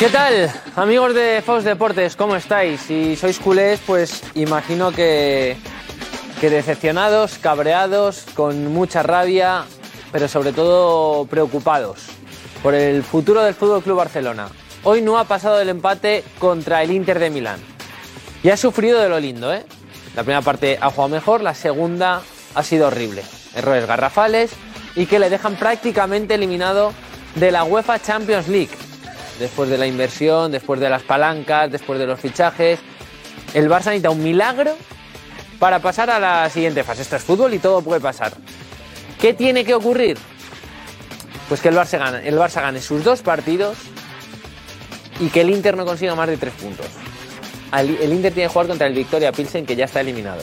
¿Qué tal, amigos de Fox Deportes? ¿Cómo estáis? Si sois culés, pues imagino que, decepcionados, cabreados, con mucha rabia, pero sobre todo preocupados por el futuro del Fútbol Club Barcelona. Hoy no ha pasado el empate contra el Inter de Milán. Y ha sufrido de lo lindo, ¿eh? La primera parte ha jugado mejor, la segunda ha sido horrible. Errores garrafales y que le dejan prácticamente eliminado de la UEFA Champions League después de la inversión, después de las palancas, después de los fichajes. El Barça necesita un milagro para pasar a la siguiente fase. Esto es fútbol y todo puede pasar. ¿Qué tiene que ocurrir? Pues que el Barça gane, el Barça gane sus dos partidos y que el Inter no consiga más de tres puntos. El Inter tiene que jugar contra el Victoria Pilsen, que ya está eliminado.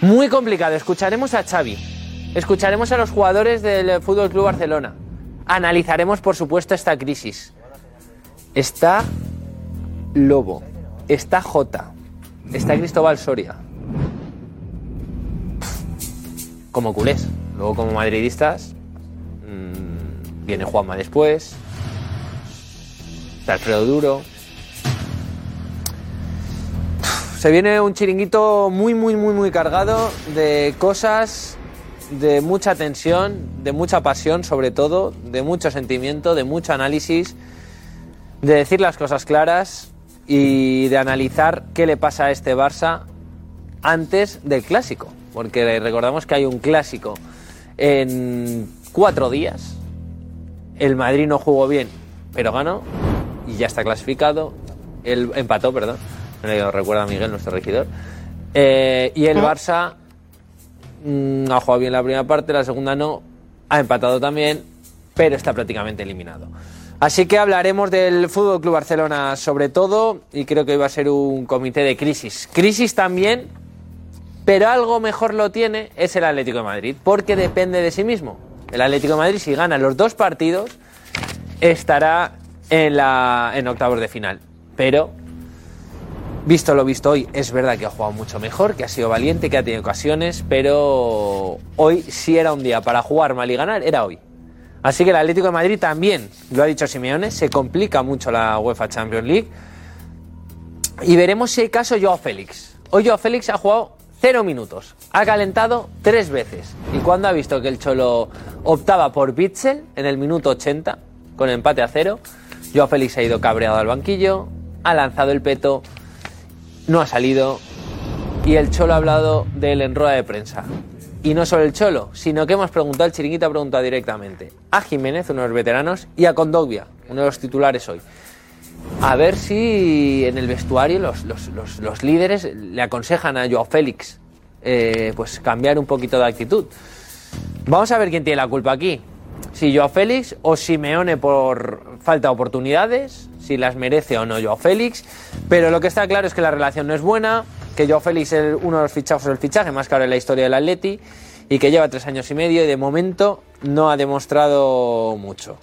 Muy complicado. Escucharemos a Xavi. Escucharemos a los jugadores del Fútbol Club Barcelona. Analizaremos, por supuesto, esta crisis. Está Lobo, está Jota, está Cristóbal Soria. Como culés. Luego, como madridistas, mmm, viene Juanma después. Está Alfredo Duro. Se viene un chiringuito muy, muy, muy, muy cargado de cosas, de mucha tensión, de mucha pasión, sobre todo, de mucho sentimiento, de mucho análisis de decir las cosas claras y de analizar qué le pasa a este Barça antes del clásico. Porque recordamos que hay un clásico en cuatro días. El Madrid no jugó bien, pero ganó y ya está clasificado. El empató, perdón. Me lo recuerda Miguel, nuestro regidor. Eh, y el Barça mm, ha jugado bien la primera parte, la segunda no. Ha empatado también, pero está prácticamente eliminado. Así que hablaremos del Fútbol Club Barcelona sobre todo y creo que hoy va a ser un comité de crisis. Crisis también, pero algo mejor lo tiene es el Atlético de Madrid, porque depende de sí mismo. El Atlético de Madrid si gana los dos partidos estará en la en octavos de final, pero visto lo visto hoy, es verdad que ha jugado mucho mejor, que ha sido valiente, que ha tenido ocasiones, pero hoy si era un día para jugar mal y ganar, era hoy. Así que el Atlético de Madrid también, lo ha dicho Simeone, se complica mucho la UEFA Champions League. Y veremos si hay caso Joao Félix. Hoy Joao Félix ha jugado cero minutos, ha calentado tres veces. Y cuando ha visto que el Cholo optaba por Bitzel en el minuto 80, con empate a cero, Joao Félix ha ido cabreado al banquillo, ha lanzado el peto, no ha salido y el Cholo ha hablado de él de prensa. Y no solo el Cholo, sino que hemos preguntado, el Chiringuito ha preguntado directamente a Jiménez, uno de los veteranos, y a Condogbia, uno de los titulares hoy. A ver si en el vestuario los, los, los, los líderes le aconsejan a Joao Félix eh, pues cambiar un poquito de actitud. Vamos a ver quién tiene la culpa aquí. Si Joao Félix o Simeone por falta de oportunidades, si las merece o no Joao Félix. Pero lo que está claro es que la relación no es buena, que Joao Félix es uno de los fichajes, el fichaje más caro en la historia del Atleti y que lleva tres años y medio y de momento no ha demostrado mucho.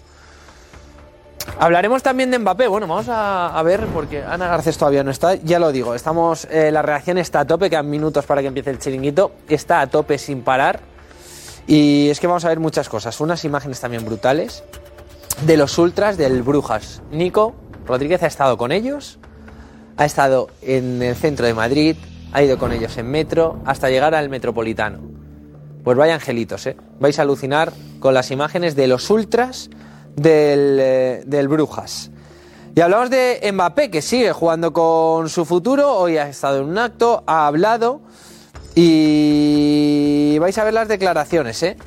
Hablaremos también de Mbappé. Bueno, vamos a, a ver, porque Ana Garcés todavía no está. Ya lo digo, estamos. Eh, la reacción está a tope, quedan minutos para que empiece el chiringuito. Está a tope sin parar. Y es que vamos a ver muchas cosas. Unas imágenes también brutales de los ultras del Brujas. Nico Rodríguez ha estado con ellos ha estado en el centro de Madrid, ha ido con ellos en metro hasta llegar al metropolitano. Pues vaya angelitos, ¿eh? Vais a alucinar con las imágenes de los ultras del, eh, del Brujas. Y hablamos de Mbappé, que sigue jugando con su futuro. Hoy ha estado en un acto, ha hablado. Y vais a ver las declaraciones, ¿eh?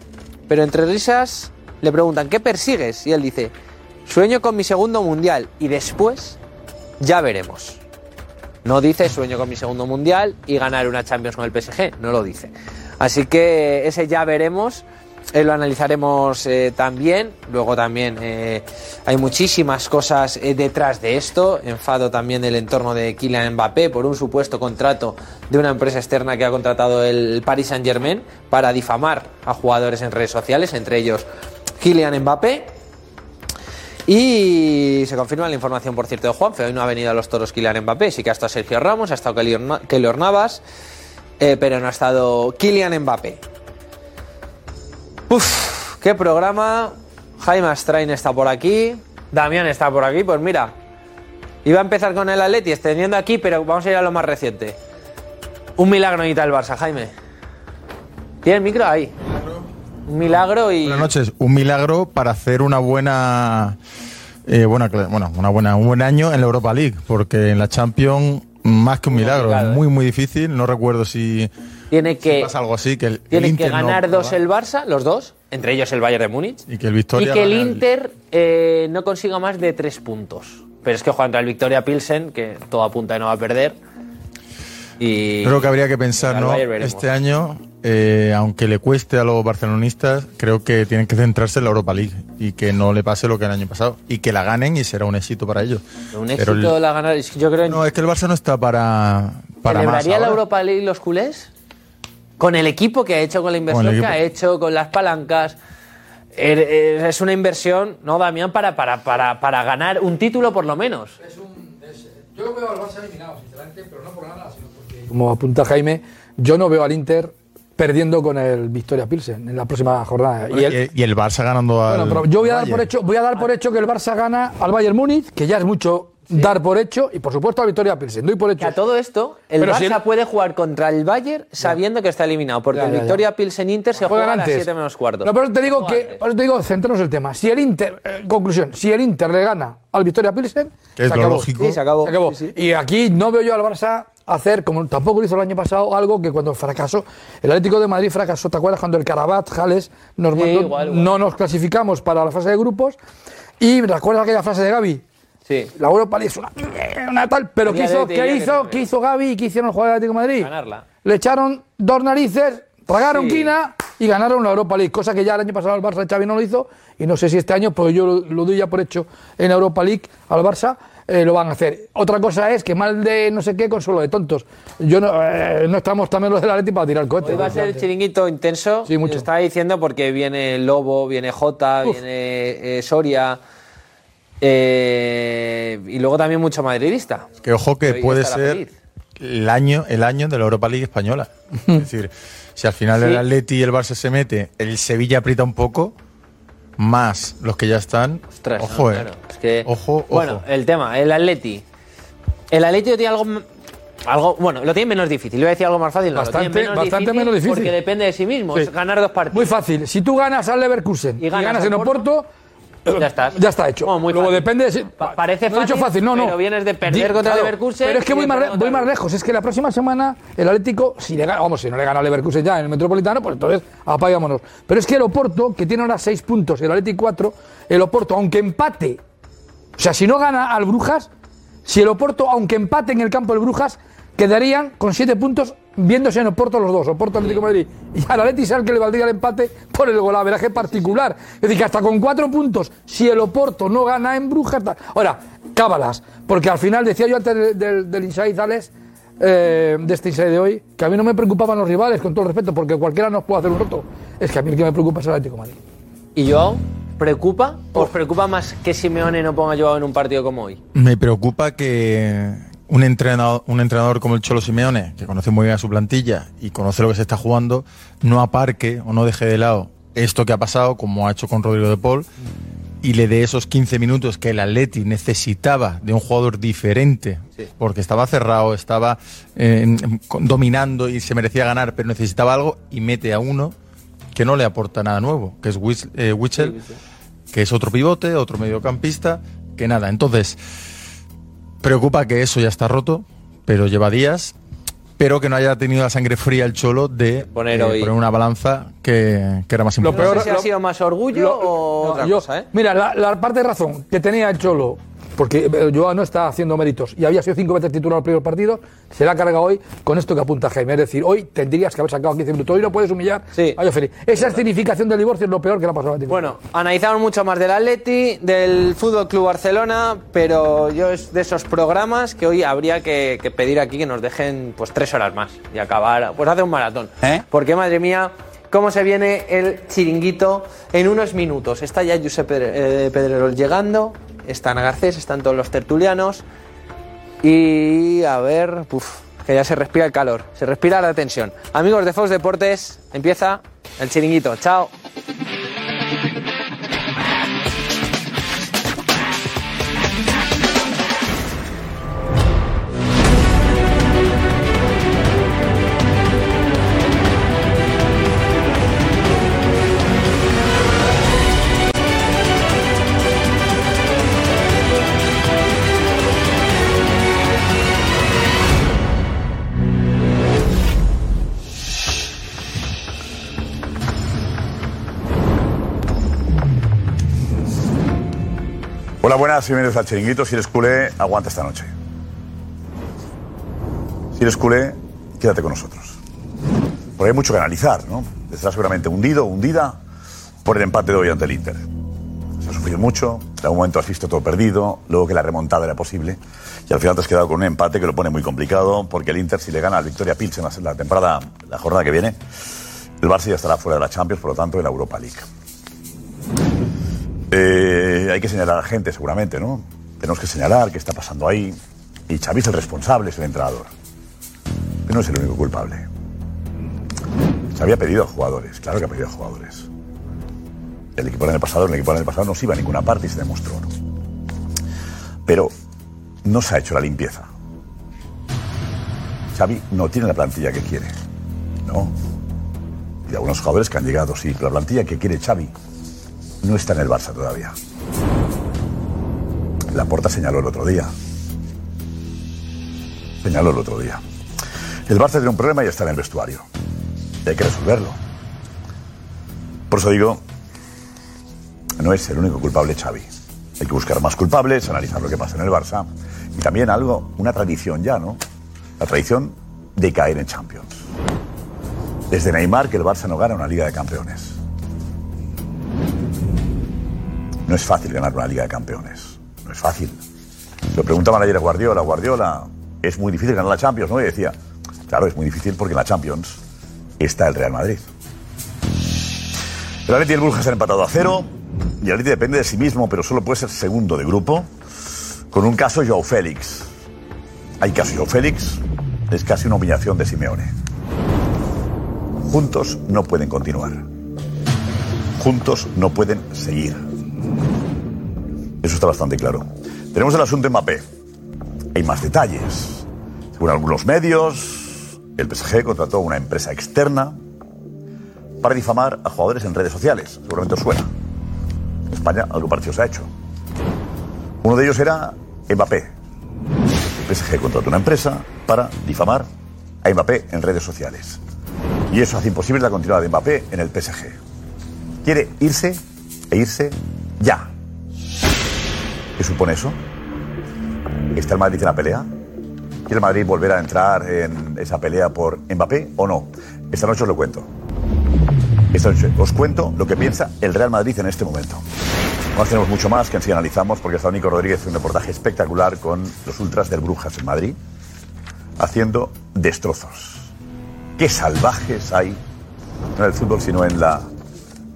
Pero entre risas le preguntan, ¿qué persigues? Y él dice, sueño con mi segundo mundial. Y después ya veremos. No dice sueño con mi segundo mundial y ganar una Champions con el PSG, no lo dice. Así que ese ya veremos eh, lo analizaremos eh, también. Luego también eh, hay muchísimas cosas detrás de esto. Enfado también del entorno de Kylian Mbappé por un supuesto contrato de una empresa externa que ha contratado el Paris Saint Germain para difamar a jugadores en redes sociales, entre ellos Kylian Mbappé. Y se confirma la información, por cierto, de Juanfe. Hoy no ha venido a los toros Kylian Mbappé, sí que ha estado Sergio Ramos, ha estado Keylor Na- Keylor Navas, eh, pero no ha estado Kylian Mbappé. Uf, qué programa. Jaime Astrain está por aquí. Damián está por aquí. Pues mira, iba a empezar con el Atleti extendiendo aquí, pero vamos a ir a lo más reciente. Un milagro necesita el Barça, Jaime. ¿Tiene el micro ahí? Un milagro y. Buenas noches. Un milagro para hacer una buena, eh, buena, bueno, una buena, un buen año en la Europa League, porque en la Champions más que un milagro, complicado, es muy muy difícil. No recuerdo si, Tiene si que, pasa algo así que el, tiene el que ganar no dos el Barça, los dos, entre ellos el Bayern de Múnich. y que el Victoria y que el Inter eh, no consiga más de tres puntos. Pero es que juega contra el Victoria Pilsen, que todo apunta que no va a perder. Y Creo que habría que pensar, ¿no? Este año, eh, aunque le cueste a los barcelonistas, creo que tienen que centrarse en la Europa League y que no le pase lo que el año pasado y que la ganen y será un éxito para ellos. un Pero éxito el- la ganar. es que Yo creo no, es que el Barça no está para, para más. ¿Celebraría la ahora. Europa League los culés? Con el equipo que ha hecho, con la inversión Con que ha hecho, con las palancas. Er- er- Es una inversión, ¿no, Damián? Para, para, para, para ganar un título por lo menos. Yo veo al Barça eliminado, sinceramente, pero no por nada, sino. Como apunta Jaime, yo no veo al Inter perdiendo con el Victoria Pilsen en la próxima jornada. Y el- Y, y el Barça ganando al. bueno, pero yo voy a, dar por hecho, voy a dar por hecho que el Barça gana al Bayern Múnich, que ya es mucho dar por hecho, y por supuesto al Victoria Pilsen. Doy por hecho. Que a todo esto, el Pero Barça si el- puede jugar contra el Bayern sabiendo que está eliminado, porque Ya, el ya, ya. Victoria Pilsen Inter se juega Juegan a las antes. 7 menos cuarto. No, por eso te digo Juega que, antes. por eso te digo, centremos el tema. Si el Inter, eh, conclusión, si el Inter le gana al Victoria Pilsen, Que es se lo acabó. lógico. Sí, se acabó. Se acabó. Sí, sí. Y aquí no veo yo al Barça hacer, como tampoco lo hizo el año pasado, algo que cuando fracasó, el Atlético de Madrid fracasó, ¿te acuerdas? Cuando el Carabat, Jales, nos Sí, mandó- igual, igual. no nos clasificamos para la fase de grupos. Y recuerdas aquella frase de Gaby, Sí. la Europa League es una, una tal, pero ¿qué de hizo, ¿qué hizo, ¿qué hizo Gaby y qué hicieron los jugadores del Atlético de Madrid? Ganarla. Le echaron dos narices, tragaron Sí. quina y ganaron la Europa League, cosa que ya el año pasado el Barça de Xavi no lo hizo y no sé si este año, pues yo lo, lo doy ya por hecho en Europa League al Barça, eh, lo van a hacer. Otra cosa es que mal de no sé qué consuelo de tontos. Yo no, eh, no estamos también los del Atlético para tirar el cohete. Hoy va a ser el chiringuito intenso. Sí, mucho. Estaba diciendo porque viene Lobo, viene Jota, Uf. viene eh, Soria. eh, y luego también mucho madridista. Que ojo que Hoy puede ser el año, el año de la Europa League española. es decir, si al final Sí. el Atleti y el Barça se mete, el Sevilla aprieta un poco, más los que ya están. Ostras, no, ojo, eh. claro, es que- Ojo, ojo. Bueno, el tema, el Atleti. El Atleti tiene algo, algo. Bueno, lo tiene menos difícil. Le voy a decir algo más fácil. no, lo Bastante- tiene bastante menos difícil. Porque depende de sí mismo. Sí. Es ganar dos partidos. Muy fácil. Si tú ganas al Leverkusen y Y ganas, en Oporto, Ya estás. Ya está hecho. Bueno, muy Luego fácil. depende de si- Pa- parece no he dicho fácil, fácil, no, no. pero vienes de perder contra claro, Leverkusen Pero es que y voy de más, re- voy más el- lejos. Es que la próxima semana el Atlético, si le gana, vamos, si no le gana al Leverkusen ya en el Metropolitano, pues entonces apagámonos. Pero es que el Oporto, que tiene ahora seis puntos, el Atlético cuatro, el Oporto, aunque empate, o sea, si no gana al Brujas, si el Oporto, aunque empate en el campo del Brujas, quedarían con siete puntos viéndose en Oporto los dos, Oporto Atlético de Madrid. Y al Atlético es al que le valdría el empate por el golaveraje particular. Es decir, que hasta con cuatro puntos, si el Oporto no gana en Brujas... Ahora, cábalas, porque al final decía yo antes del, del, del Inside Alex, eh, de este Inside de hoy, que a mí no me preocupaban los rivales, con todo el respeto, porque cualquiera nos puede hacer un roto. Es que a mí el que me preocupa es el Atlético de Madrid. ¿Y Joao? ¿Preocupa? ¿Os preocupa más que Simeone no ponga a Joao en un partido como hoy? Me preocupa que un entrenador, un entrenador como el Cholo Simeone, que conoce muy bien a su plantilla y conoce lo que se está jugando, no aparque o no deje de lado esto que ha pasado, como ha hecho con Rodrigo de Paul, y le dé esos 15 minutos que el Atleti necesitaba de un jugador diferente, porque estaba cerrado, estaba eh, dominando y se merecía ganar, pero necesitaba algo, y mete a uno que no le aporta nada nuevo, que es Wis- eh, que es otro pivote, otro mediocampista, que nada. Entonces, preocupa que eso ya está roto, pero lleva días, pero que no haya tenido la sangre fría el Cholo de Poner eh, hoy- poner una balanza que, que era más importante. No peor- sé si ha lo- sido más orgullo Lo- o no, otra yo- cosa, ¿eh? Mira, la, la parte de razón que tenía el Cholo porque eh, Joao no está haciendo méritos y había sido cinco veces titular en el primer partido, se la ha cargado hoy con esto que apunta Jaime. Es decir, hoy tendrías que haber sacado 15 minutos. Hoy no puedes humillar Sí. a Félix. Esa escenificación del divorcio es lo peor que le ha pasado a Atlético. Bueno, analizamos mucho más del Atleti, del Fútbol Club Barcelona, pero yo es de esos programas que hoy habría que, que pedir aquí que nos dejen pues tres horas más y acabar, pues hacer un maratón. ¿Eh? Porque madre mía, cómo se viene el chiringuito en unos minutos. Está ya Josep eh, Pedrerol llegando, están Garcés, están todos los tertulianos y a ver, puf, que ya se respira el calor, se respira la tensión. Amigos de Fox Deportes, empieza el chiringuito. Chao. Hola, buenas, bienvenidos al Chiringuito. Si eres culé, aguanta esta noche. Si eres culé, quédate con nosotros. Porque hay mucho que analizar, ¿no? Estarás seguramente hundido, hundida por el empate de hoy ante el Inter. Se ha sufrido mucho, en algún momento has visto todo perdido, luego que la remontada era posible, y al final te has quedado con un empate que lo pone muy complicado, porque el Inter, si le gana al Victoria Pilsen en la- la temporada, la jornada que viene, el Barça ya estará fuera de la Champions, por lo tanto, en la Europa League. Eh, hay que señalar a la gente, seguramente, ¿no? Tenemos que señalar qué está pasando ahí. Y Xavi es el responsable, es el entrenador. Pero no es el único culpable. Xavi ha pedido a jugadores, claro que ha pedido a jugadores. El equipo del año pasado, el equipo del año pasado no se iba a ninguna parte y se demostró, ¿no? Pero no se ha hecho la limpieza. Xavi no tiene la plantilla que quiere, ¿no? Y algunos jugadores que han llegado, sí, la plantilla que quiere Xavi no está en el Barça todavía. La Porta señaló el otro día. Señaló el otro día. El Barça tiene un problema y está en el vestuario. Y hay que resolverlo. Por eso digo, no es el único culpable Xavi. Hay que buscar más culpables, analizar lo que pasa en el Barça. Y también algo, una tradición ya, ¿no? La tradición de caer en Champions. Desde Neymar que el Barça no gana una Liga de Campeones. No es fácil ganar una Liga de Campeones. No es fácil. Lo preguntaban ayer a Guardiola. Guardiola, es muy difícil ganar la Champions, ¿no? Y decía, claro, es muy difícil porque en la Champions está el Real Madrid. El Atleti y el Brujas han empatado a cero. Y el Atleti depende de sí mismo, pero solo puede ser segundo de grupo. Con un caso Joao Félix. Hay caso Joao Félix. Es casi una humillación de Simeone. Juntos no pueden continuar. Juntos no pueden seguir. Eso está bastante claro. Tenemos el asunto Mbappé. Hay más detalles. Según algunos medios, el PSG contrató a una empresa externa para difamar a jugadores en redes sociales. Seguramente os suena. En España algo parecido se ha hecho. Uno de ellos era Mbappé. El PSG contrató una empresa para difamar a Mbappé en redes sociales. Y eso hace imposible la continuidad de Mbappé en el PSG. Quiere irse e irse ya. ¿Qué supone eso? ¿Está el Madrid en la pelea? ¿Quiere el Madrid volver a entrar en esa pelea por Mbappé o no? Esta noche os lo cuento. Esta noche os cuento lo que piensa el Real Madrid en este momento. No tenemos mucho más que así analizamos porque está Nico Rodríguez un reportaje espectacular con los ultras del Brujas en Madrid haciendo destrozos. Qué salvajes hay, no en el fútbol, sino en la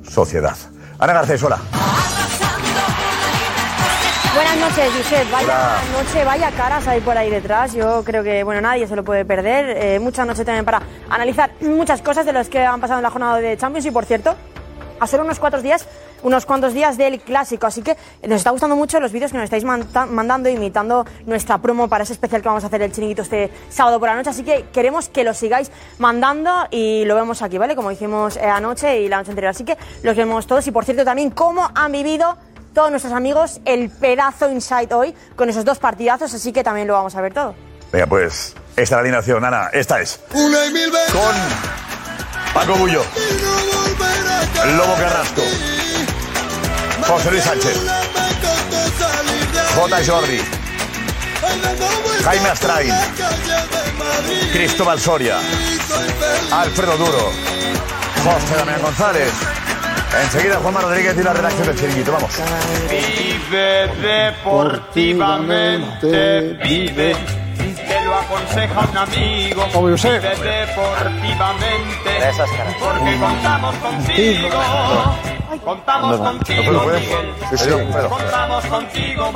sociedad. Ana Garcés, hola. Buenas noches, Josep. Vaya Hola. noche, vaya caras hay por ahí detrás. Yo creo que, bueno, nadie se lo puede perder. Eh, mucha noche también para analizar muchas cosas de los que han pasado en la jornada de Champions. Y por cierto, a solo unos cuantos días, unos cuantos días del clásico. Así que nos está gustando mucho los vídeos que nos estáis mandando, imitando nuestra promo para ese especial que vamos a hacer el chiringuito este sábado por la noche. Así que queremos que lo sigáis mandando y lo vemos aquí, ¿vale? Como hicimos eh, anoche y la noche anterior. Así que los vemos todos. Y por cierto, también cómo han vivido todos nuestros amigos el pedazo inside hoy con esos dos partidazos. Así que también lo vamos a ver todo. Venga, pues, esta es la alineación, Ana. Esta es. Una y mil veces Con Paco Bullo. Lobo Carrasco, José Luis Sánchez, J. Jordi, Jaime Astrain, Cristóbal Soria, Alfredo Duro, José Damián González. Enseguida Juanma Rodríguez y la redacción del Chiringuito. Vamos. Vive deportivamente, vive. Te lo aconseja un amigo. Vive deportivamente. Porque contamos contigo. Contamos contigo, Miguel. Contamos contigo.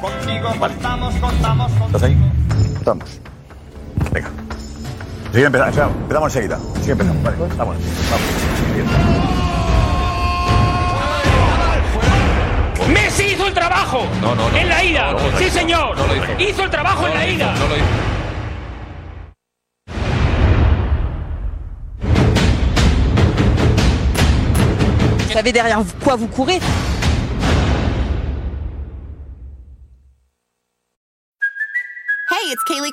Contigo contamos, contamos, ¿Estás ahí? Estamos. Venga. Sigue empezando. Empezamos enseguida. Sigue empezando. Vale, vamos. Vamos. Hizo el trabajo en la ida. sí, señor. hizo. el trabajo en la ida. Vous savez derrière quoi vous courez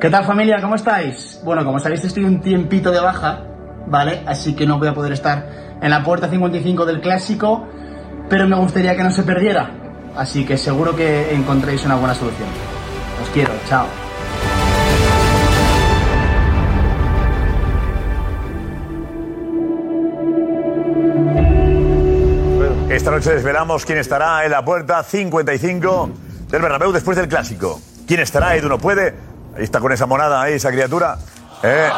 ¿Qué tal familia? ¿Cómo estáis? Bueno, como sabéis estoy un tiempito de baja, ¿vale? Así que no voy a poder estar en la puerta 55 del clásico, pero me gustaría que no se perdiera. Así que seguro que encontréis una buena solución. Os quiero, chao. Esta noche desvelamos quién estará en la puerta 55 del Bernabéu después del clásico. ¿Quién estará? Edu no puede. Ahí está con esa monada esa criatura. Eh.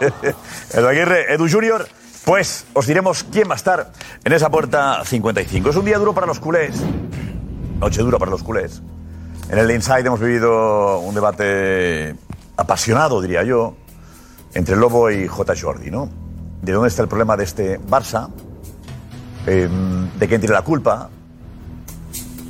Edu Aguirre, Edu Junior. Pues os diremos quién va a estar en esa puerta 55. Es un día duro para los culés. Noche dura para los culés. En el Inside hemos vivido un debate apasionado, diría yo, entre Lobo y J. Jordi, ¿no? ¿De dónde está el problema de este Barça? Eh, ¿De quién tiene la culpa?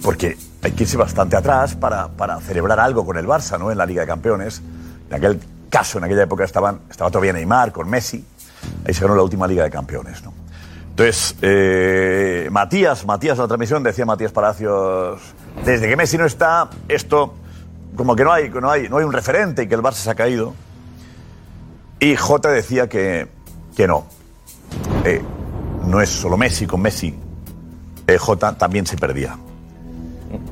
Porque hay que irse bastante atrás para, para celebrar algo con el Barça, ¿no? En la Liga de Campeones. En aquel caso, en aquella época estaban, estaba todavía Neymar con Messi. Ahí se ganó la última Liga de Campeones, ¿no? Entonces, eh, Matías, Matías en la transmisión decía Matías Palacios, desde que Messi no está, esto como que no hay, no hay, no hay un referente y que el Barça se ha caído. Y Jota decía que, que no. Eh, no es solo Messi con Messi. Eh, Jota también se perdía.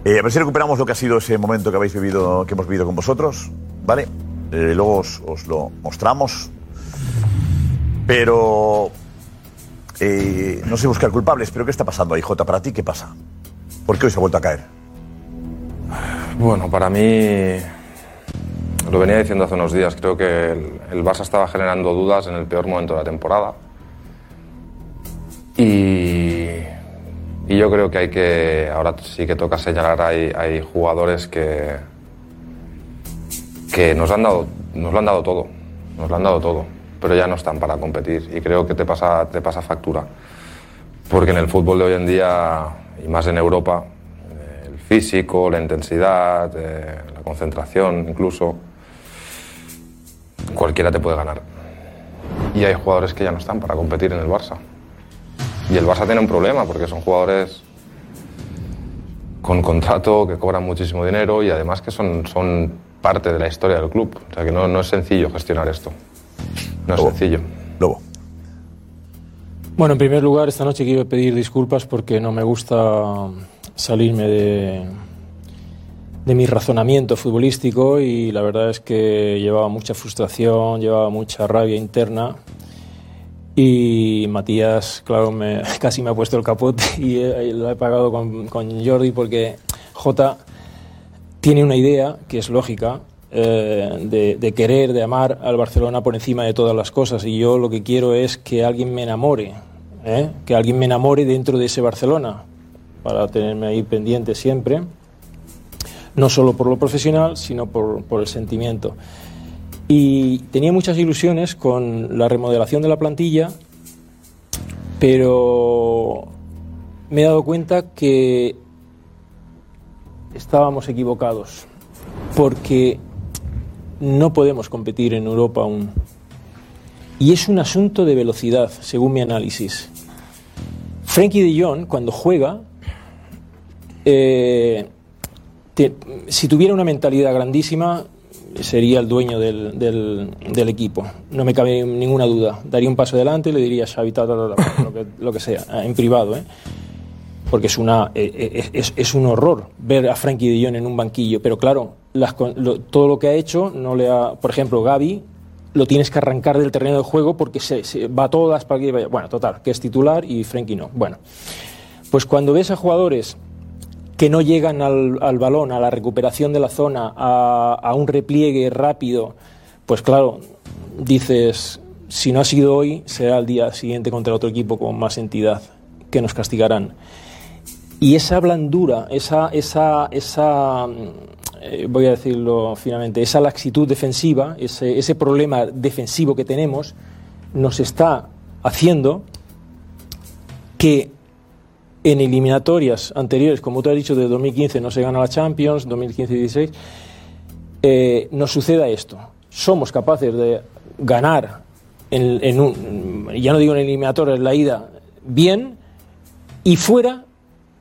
Eh, a ver si recuperamos lo que ha sido ese momento que habéis vivido, que hemos vivido con vosotros, ¿vale? Eh, luego os, lo mostramos. Pero eh, no sé buscar culpables, pero ¿qué está pasando ahí, Jota? ¿Para ti qué pasa? ¿Por qué hoy se ha vuelto a caer? Bueno, para mí, lo venía diciendo hace unos días, creo que el, el Barça estaba generando dudas en el peor momento de la temporada. Y, y yo creo que hay que, ahora sí que toca señalar, hay, hay jugadores que, que nos, han dado, nos lo han dado todo, nos lo han dado todo, pero ya no están para competir y creo que te pasa, te pasa factura. Porque en el fútbol de hoy en día, y más en Europa, eh, el físico, la intensidad, eh, la concentración incluso, cualquiera te puede ganar. Y hay jugadores que ya no están para competir en el Barça. Y el Barça tiene un problema porque son jugadores con contrato, que cobran muchísimo dinero y además que son, son parte de la historia del club. O sea que no, no es sencillo gestionar esto. No es sencillo. Lobo. Bueno, en primer lugar, esta noche quiero pedir disculpas porque no me gusta salirme de, de mi razonamiento futbolístico y la verdad es que llevaba mucha frustración, llevaba mucha rabia interna y Matías, claro, me, casi me ha puesto el capote y eh, lo he pagado con, con Jordi porque Jota tiene una idea que es lógica eh, de, de querer, de amar al Barcelona por encima de todas las cosas y yo lo que quiero es que alguien me enamore, ¿eh? que alguien me enamore dentro de ese Barcelona para tenerme ahí pendiente siempre, no solo por lo profesional, sino por, por el sentimiento. Y tenía muchas ilusiones con la remodelación de la plantilla, pero me he dado cuenta que estábamos equivocados, porque no podemos competir en Europa aún. Y es un asunto de velocidad, según mi análisis. Frankie de Jong, cuando juega, eh, si tuviera una mentalidad grandísima, sería el dueño del, del- equipo. No me cabe ninguna duda. Daría un paso adelante y le diría Xavi, lo, que, sea, en privado. ¿eh? Porque es, una, eh, eh, es, es un horror ver a Frankie de Jong en un banquillo. Pero claro, las lo- todo lo que ha hecho, no le ha, por ejemplo, Gaby, lo tienes que arrancar del terreno de juego porque se, se va todas para que vaya. Bueno, total, que es titular y Frankie no. Bueno, pues cuando ves a jugadores que no llegan al, al balón, a la recuperación de la zona, a, a un repliegue rápido, pues claro, dices, si no ha sido hoy, será el día siguiente contra otro equipo con más entidad, que nos castigarán. Y esa blandura, esa, esa, esa eh, voy a decirlo finalmente, esa laxitud defensiva, ese, ese problema defensivo que tenemos, nos está haciendo que en eliminatorias anteriores, como tú has dicho, de 2015 no se gana la Champions, 2015 y 16, eh, nos suceda esto. Somos capaces de ganar, en, un, ya no digo en eliminatorias, la ida, bien, y fuera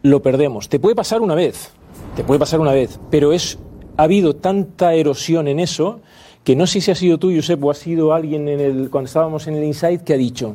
lo perdemos. Te puede pasar una vez, te puede pasar una vez, pero es, ha habido tanta erosión en eso que no sé si ha sido tú, Josep, o ha sido alguien en el, cuando estábamos en el Inside que ha dicho,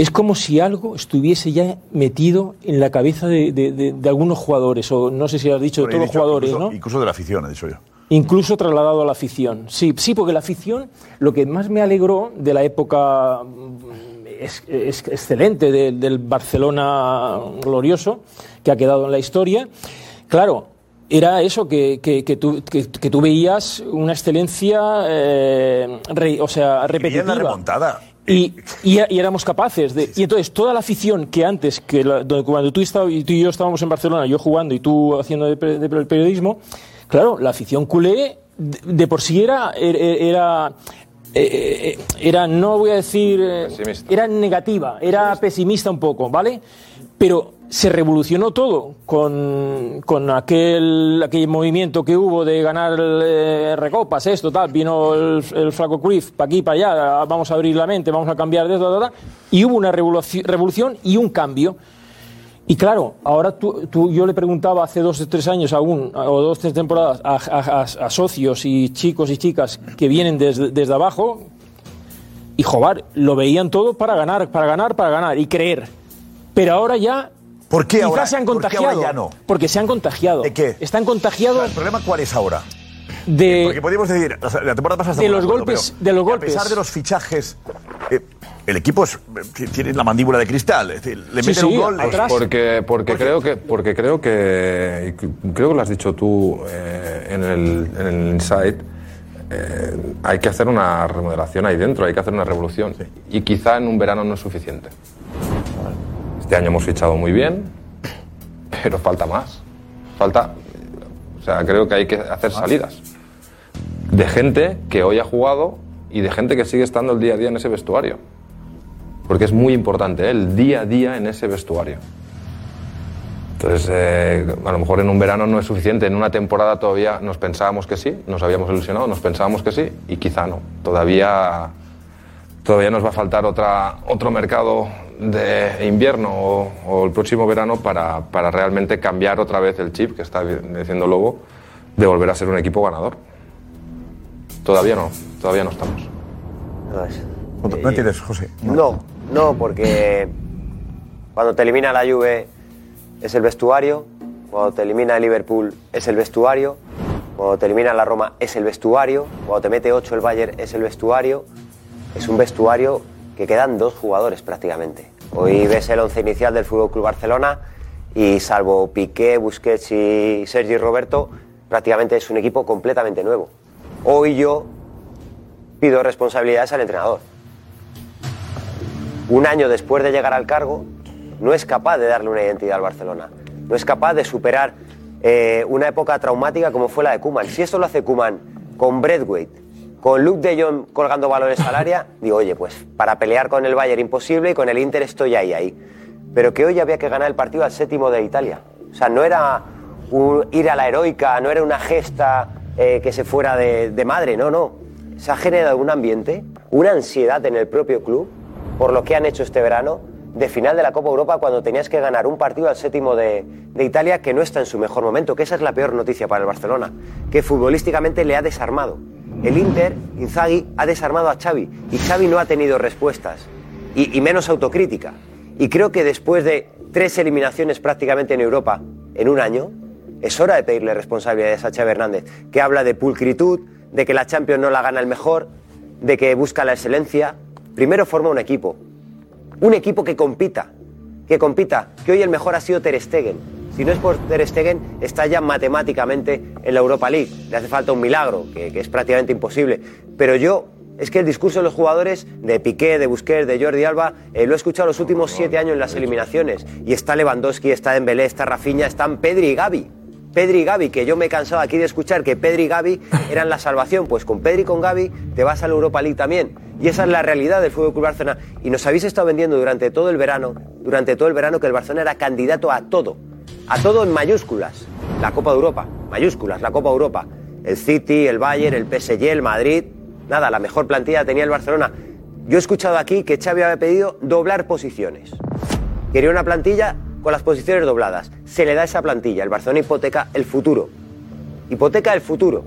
es como si algo estuviese ya metido en la cabeza de, de- de- de algunos jugadores, o no sé si has dicho de todos los jugadores, incluso, ¿no? Incluso de la afición, he dicho yo. Incluso trasladado a la afición. Sí, sí, porque la afición, lo que más me alegró de la época mm, es, es excelente de- del Barcelona glorioso, que ha quedado en la historia, claro, era eso, que, que- que tú, que- tú veías una excelencia, eh, re- o sea, repetitiva. la remontada. Y, y, y éramos capaces de. Y entonces, toda la afición que antes, que la- donde- cuando tú, estabas, y tú y yo estábamos en Barcelona, yo jugando y tú haciendo de, pe- de pe- periodismo, claro, la afición culé de, por sí era. Era. era eh, eh, era, no voy a decir, eh, era negativa, era pesimista un poco, ¿vale? Pero se revolucionó todo con, con aquel, aquel movimiento que hubo de ganar eh, recopas, esto, tal. Vino el, flaco Cruyff para aquí, para allá, vamos a abrir la mente, vamos a cambiar de esto, tal, tal, y hubo una revoluci- revolución y un cambio. Y claro, ahora tú, tú- yo le preguntaba hace dos o tres años aún, o dos o tres temporadas, a socios y chicos y chicas que vienen desde, desde abajo, y joder, lo veían todo para ganar, para ganar, para ganar, y creer. Pero ahora ya. ¿Por qué quizás ahora- se han por qué ahora contagiado. ya no? Porque se han contagiado. ¿De qué? Están contagiados. ¿El problema cuál es ahora? De, Porque podríamos decir, o sea, la temporada pasada de los acuerdo, golpes- pero de los golpes. A pesar de los fichajes, eh, el equipo es- eh, tiene la mandíbula de cristal. Es decir, le meten un gol. Pues porque, porque creo que porque creo que creo que lo has dicho tú eh, en el en el Inside eh, hay que hacer una remodelación ahí dentro hay que hacer una revolución y quizá en un verano no es suficiente este año hemos fichado muy bien pero falta más falta o sea creo que hay que hacer salidas de gente que hoy ha jugado y de gente que sigue estando el día a día en ese vestuario porque es muy importante ¿eh? el día a día en ese vestuario. Entonces, eh, a lo mejor en un verano no es suficiente, en una temporada todavía nos pensábamos que sí, nos habíamos ilusionado, nos pensábamos que sí y quizá no. Todavía, todavía nos va a faltar otra, otro mercado de invierno o, o el próximo verano para, para realmente cambiar otra vez el chip que está diciendo Lobo de volver a ser un equipo ganador. Todavía no, todavía no estamos. No entiendes, José. No, no, porque cuando te elimina la Juve es el vestuario, cuando te elimina el Liverpool es el vestuario, cuando te elimina la Roma es el vestuario, cuando te mete 8 el Bayern es el vestuario. Es un vestuario que quedan dos jugadores prácticamente. Hoy ves el once inicial del Fútbol Club Barcelona y salvo Piqué, Busquets y Sergi Roberto, prácticamente es un equipo completamente nuevo. Hoy yo pido responsabilidades al entrenador un año después de llegar al cargo, no es capaz de darle una identidad al Barcelona. No es capaz de superar eh, una época traumática como fue la de Kuman. Si esto lo hace Kuman con Braithwaite, con Luke de Jong colgando balones al área, digo, oye, pues para pelear con el Bayern imposible y con el Inter estoy ahí, ahí. pero que hoy había que ganar el partido al séptimo de Italia. O sea, no era ir a la heroica, no era una gesta eh, que se fuera de, madre, no, no. Se ha generado un ambiente, una ansiedad en el propio club por lo que han hecho este verano de final de la Copa Europa cuando tenías que ganar un partido al séptimo de Italia que no está en su mejor momento, que esa es la peor noticia para el Barcelona, que futbolísticamente le ha desarmado. El Inter, Inzaghi, ha desarmado a Xavi y Xavi no ha tenido respuestas y, menos autocrítica. Y creo que después de tres eliminaciones prácticamente en Europa en un año, es hora de pedirle responsabilidades a Xavi Hernández, que habla de pulcritud, de que la Champions no la gana el mejor, de que busca la excelencia. Primero forma un equipo, un equipo que compita, que compita, que hoy el mejor ha sido Ter Stegen. Si no es por Ter Stegen, está ya matemáticamente en la Europa League. Le hace falta un milagro, que, es prácticamente imposible. Pero yo, es que el discurso de los jugadores, de Piqué, de Busquets, de Jordi Alba, eh, lo he escuchado los últimos siete años en las eliminaciones. Y está Lewandowski, está Dembélé, está Rafinha, están Pedri y Gavi. Pedri y Gavi, que yo me he cansado aquí de escuchar que Pedri y Gavi eran la salvación. Pues con Pedri y con Gavi te vas a la Europa League también. Y esa es la realidad del Fútbol Club Barcelona. Y nos habéis estado vendiendo durante todo el verano, durante todo el verano, que el Barcelona era candidato a todo. A todo en mayúsculas. La Copa de Europa, mayúsculas, la Copa de Europa. El City, el Bayern, el PSG, el Madrid. Nada, la mejor plantilla tenía el Barcelona. Yo he escuchado aquí que Xavi había pedido doblar posiciones. Quería una plantilla con las posiciones dobladas. Se le da esa plantilla. El Barcelona hipoteca el futuro. Hipoteca el futuro.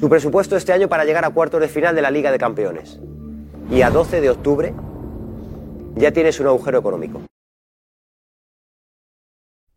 Su presupuesto este año para llegar a cuartos de final de la Liga de Campeones. Y a 12 de octubre ya tienes un agujero económico.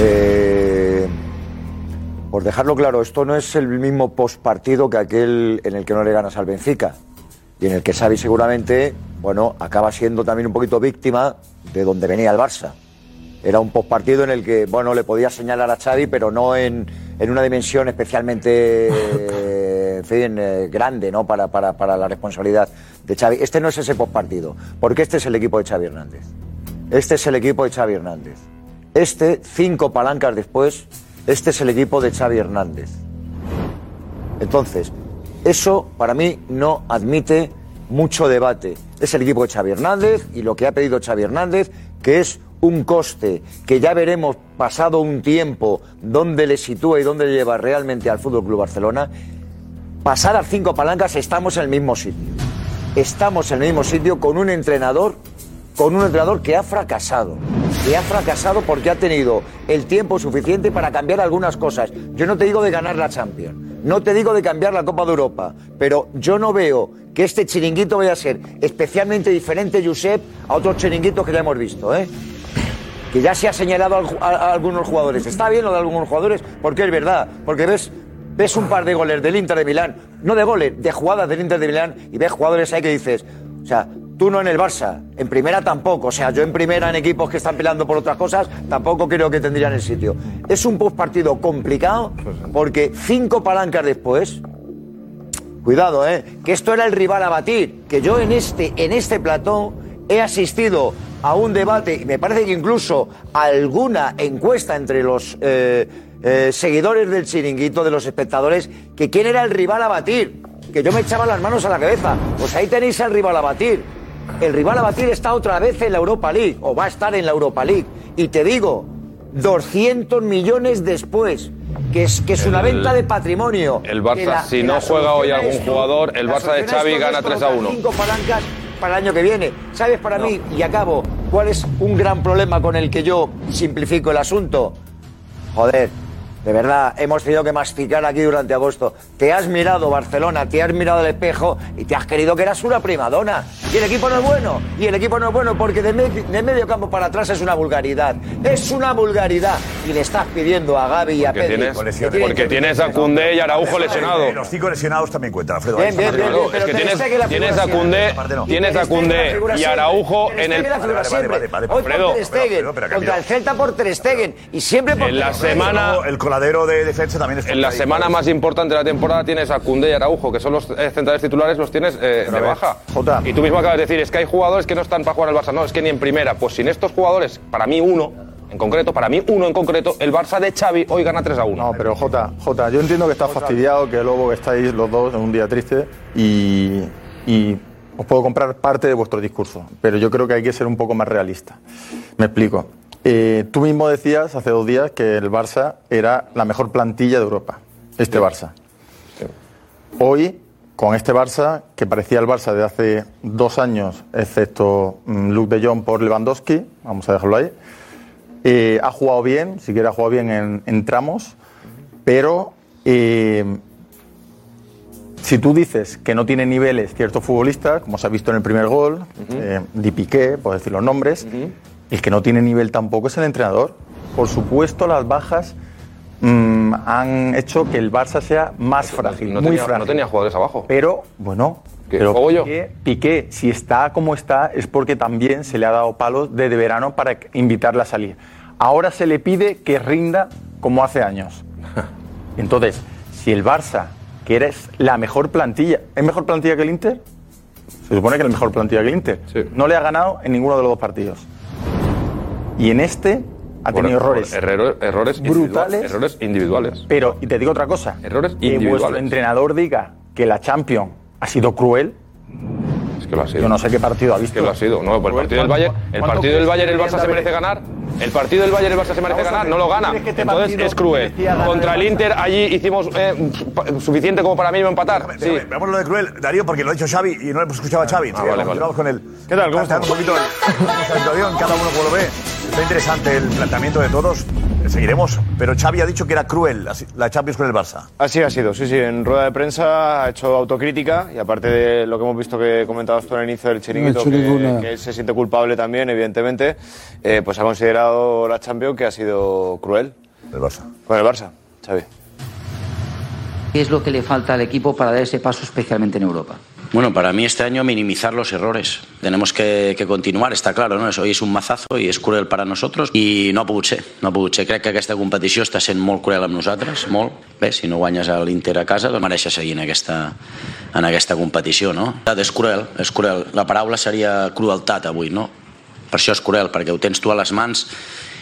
Eh, por dejarlo claro, esto no es el mismo postpartido que aquel en el que no le ganas al Benfica y en el que Xavi seguramente, bueno, acaba siendo también un poquito víctima de donde venía el Barça. Era un postpartido en el que, bueno, le podía señalar a Xavi, pero no en, en una dimensión especialmente, eh, en fin, eh, grande, ¿no? Para, para, para la responsabilidad de Xavi. Este no es ese postpartido, porque este es el equipo de Xavi Hernández. Este es el equipo de Xavi Hernández. Este, cinco palancas después, este es el equipo de Xavi Hernández. Entonces, eso para mí no admite mucho debate. Es el equipo de Xavi Hernández y lo que ha pedido Xavi Hernández, que es un coste que ya veremos pasado un tiempo dónde le sitúa y dónde le lleva realmente al Fútbol Club Barcelona. Pasar a cinco palancas estamos en el mismo sitio. Estamos en el mismo sitio con un entrenador con un entrenador que ha fracasado. Que ha fracasado porque ha tenido el tiempo suficiente para cambiar algunas cosas. Yo no te digo de ganar la Champions, no te digo de cambiar la Copa de Europa, pero yo no veo que este chiringuito vaya a ser especialmente diferente, Josep, a otros chiringuitos que ya hemos visto, ¿eh? Que ya se ha señalado a algunos jugadores. Está bien lo de algunos jugadores porque es verdad, porque ves ves un par de goles del Inter de Milán, no de goles, de jugadas del Inter de Milán y ves jugadores ahí que dices, o sea, tú no en el Barça, en primera tampoco, o sea, yo en primera en equipos que están peleando por otras cosas tampoco creo que tendrían el sitio. Es un postpartido complicado porque cinco palancas después, cuidado, eh, que esto era el rival a batir, que yo en este en este plató he asistido a un debate y me parece que incluso alguna encuesta entre los eh, eh, seguidores del chiringuito, de los espectadores, que quién era el rival a batir, que yo me echaba las manos a la cabeza. Pues ahí tenéis al rival a batir. El rival a batir está otra vez en la Europa League, o va a estar en la Europa League. Y te digo, 200 millones después, que es, que es una El- venta de patrimonio. El Barça, la- si no juega hoy algún esto- jugador, el Barça de Xavi gana es 3 a colocar 1. Cinco palancas para el año que viene. ¿Sabes para mí? Y acabo. ¿Cuál es un gran problema con el que yo simplifico el asunto? Joder, De verdad, hemos tenido que masticar aquí durante agosto. Te has mirado Barcelona, te has mirado el espejo y te has querido que eras una primadona. Y el equipo no es bueno. Y el equipo no es bueno porque de, me- de medio campo para atrás es una vulgaridad. Es una vulgaridad. Y le estás pidiendo a Gaby y a Pedri. tienes, que porque que- tienes a Cundé y Araujo lesionado. Los cinco lesionados también cuentan, Alfredo. Bien, bien, bien, bien, es que tienes- la tienes a. Aparte no. tienes a figura y. Araujo en el- Hoy por Alfredo, Ter Stegen, contra el Celta por Ter Stegen. Y siempre por En la semana- El coladero de defensa también está En la semana más importante de la temporada tienes a Koundé y Araujo, que son los eh, centrales titulares, los tienes eh, de ver, baja. Jota. Y tú mismo acabas de decir, es que hay jugadores que no están para jugar al Barça. No, es que ni en primera. Pues sin estos jugadores, para mí uno, en concreto, para mí uno en concreto, el Barça de Xavi hoy gana 3 a 1. No, pero Jota, Jota, yo entiendo que estás fastidiado, que luego que estáis los dos en un día triste y, y os puedo comprar parte de vuestro discurso, pero yo creo que hay que ser un poco más realista. Me explico. Eh, tú mismo decías hace dos días que el Barça era la mejor plantilla de Europa, este Barça. Hoy, con este Barça, que parecía el Barça de hace dos años, excepto mm, Luke de Jong por Lewandowski, vamos a dejarlo ahí, eh, ha jugado bien, si quiere ha jugado bien en, en tramos, pero eh, si tú dices que no tiene niveles ciertos futbolistas, como se ha visto en el primer gol, eh, Di Piqué, puedo decir los nombres, el que no tiene nivel tampoco es el entrenador. Por supuesto, las bajas mm, han hecho que el Barça sea más frágil, no muy tenía, frágil. no tenía jugadores abajo. Pero, bueno, ¿Qué, pero juego yo? Piqué, si está como está, es porque también se le ha dado palos desde verano para invitarle a salir. Ahora se le pide que rinda como hace años. Entonces, si el Barça, que eres la mejor plantilla, ¿es mejor plantilla que el Inter? Se supone que es la mejor plantilla que el Inter. No le ha ganado en ninguno de los dos partidos. Y en este ha tenido por errores errores, errores brutales. individuales. Errores individuales. Pero, y te digo otra cosa. Errores que vuestro individuales. entrenador diga que la Champions ha sido cruel. Es que lo ha sido. Yo no sé qué partido ha Es visto. que lo ha sido. No, pues el partido del Bayern, el ¿Cuánto partido del crees Bayern, que el Barça se merece ganar. El partido del Bayern, el Barça se merece ganar, ver, no lo ¿tú gana. que este Entonces es cruel. Contra el? Inter allí hicimos eh, suficiente como para mí empatar. Sí. Veamos lo de cruel, Darío, porque lo ha dicho Xavi y no hemos escuchado a Xavi. Ah, vale, vale. Continuamos con él. ¿Qué tal? ¿Cómo Planteando un poquito la situación, cada uno como lo ve. Está interesante el planteamiento de todos. Seguiremos, pero Xavi ha dicho que era cruel la Champions con el Barça. Así ha sido, sí, sí. En rueda de prensa ha hecho autocrítica y aparte de lo que hemos visto que comentabas tú al inicio del chiringuito, hecho que, ninguna. que él se siente culpable también, evidentemente, eh, pues ha considerado la Champions que ha sido cruel. El Barça. Con el Barça, Xavi. ¿Qué es lo que le falta al equipo para dar ese paso especialmente en Europa? Bueno, para mí este año minimizar los errores. Tenemos que, que continuar, està clar, no? Hoy és un mazazo i és cruel per a nosaltres i no ha pogut ser. No ha pogut ser. Crec que aquesta competició està sent molt cruel amb nosaltres, molt. Bé, si no guanyes a l'Inter a casa, doncs mereixes seguir en aquesta, en aquesta competició, no? És cruel, és cruel. La paraula seria crueltat avui, no? Per això és cruel, perquè ho tens tu a les mans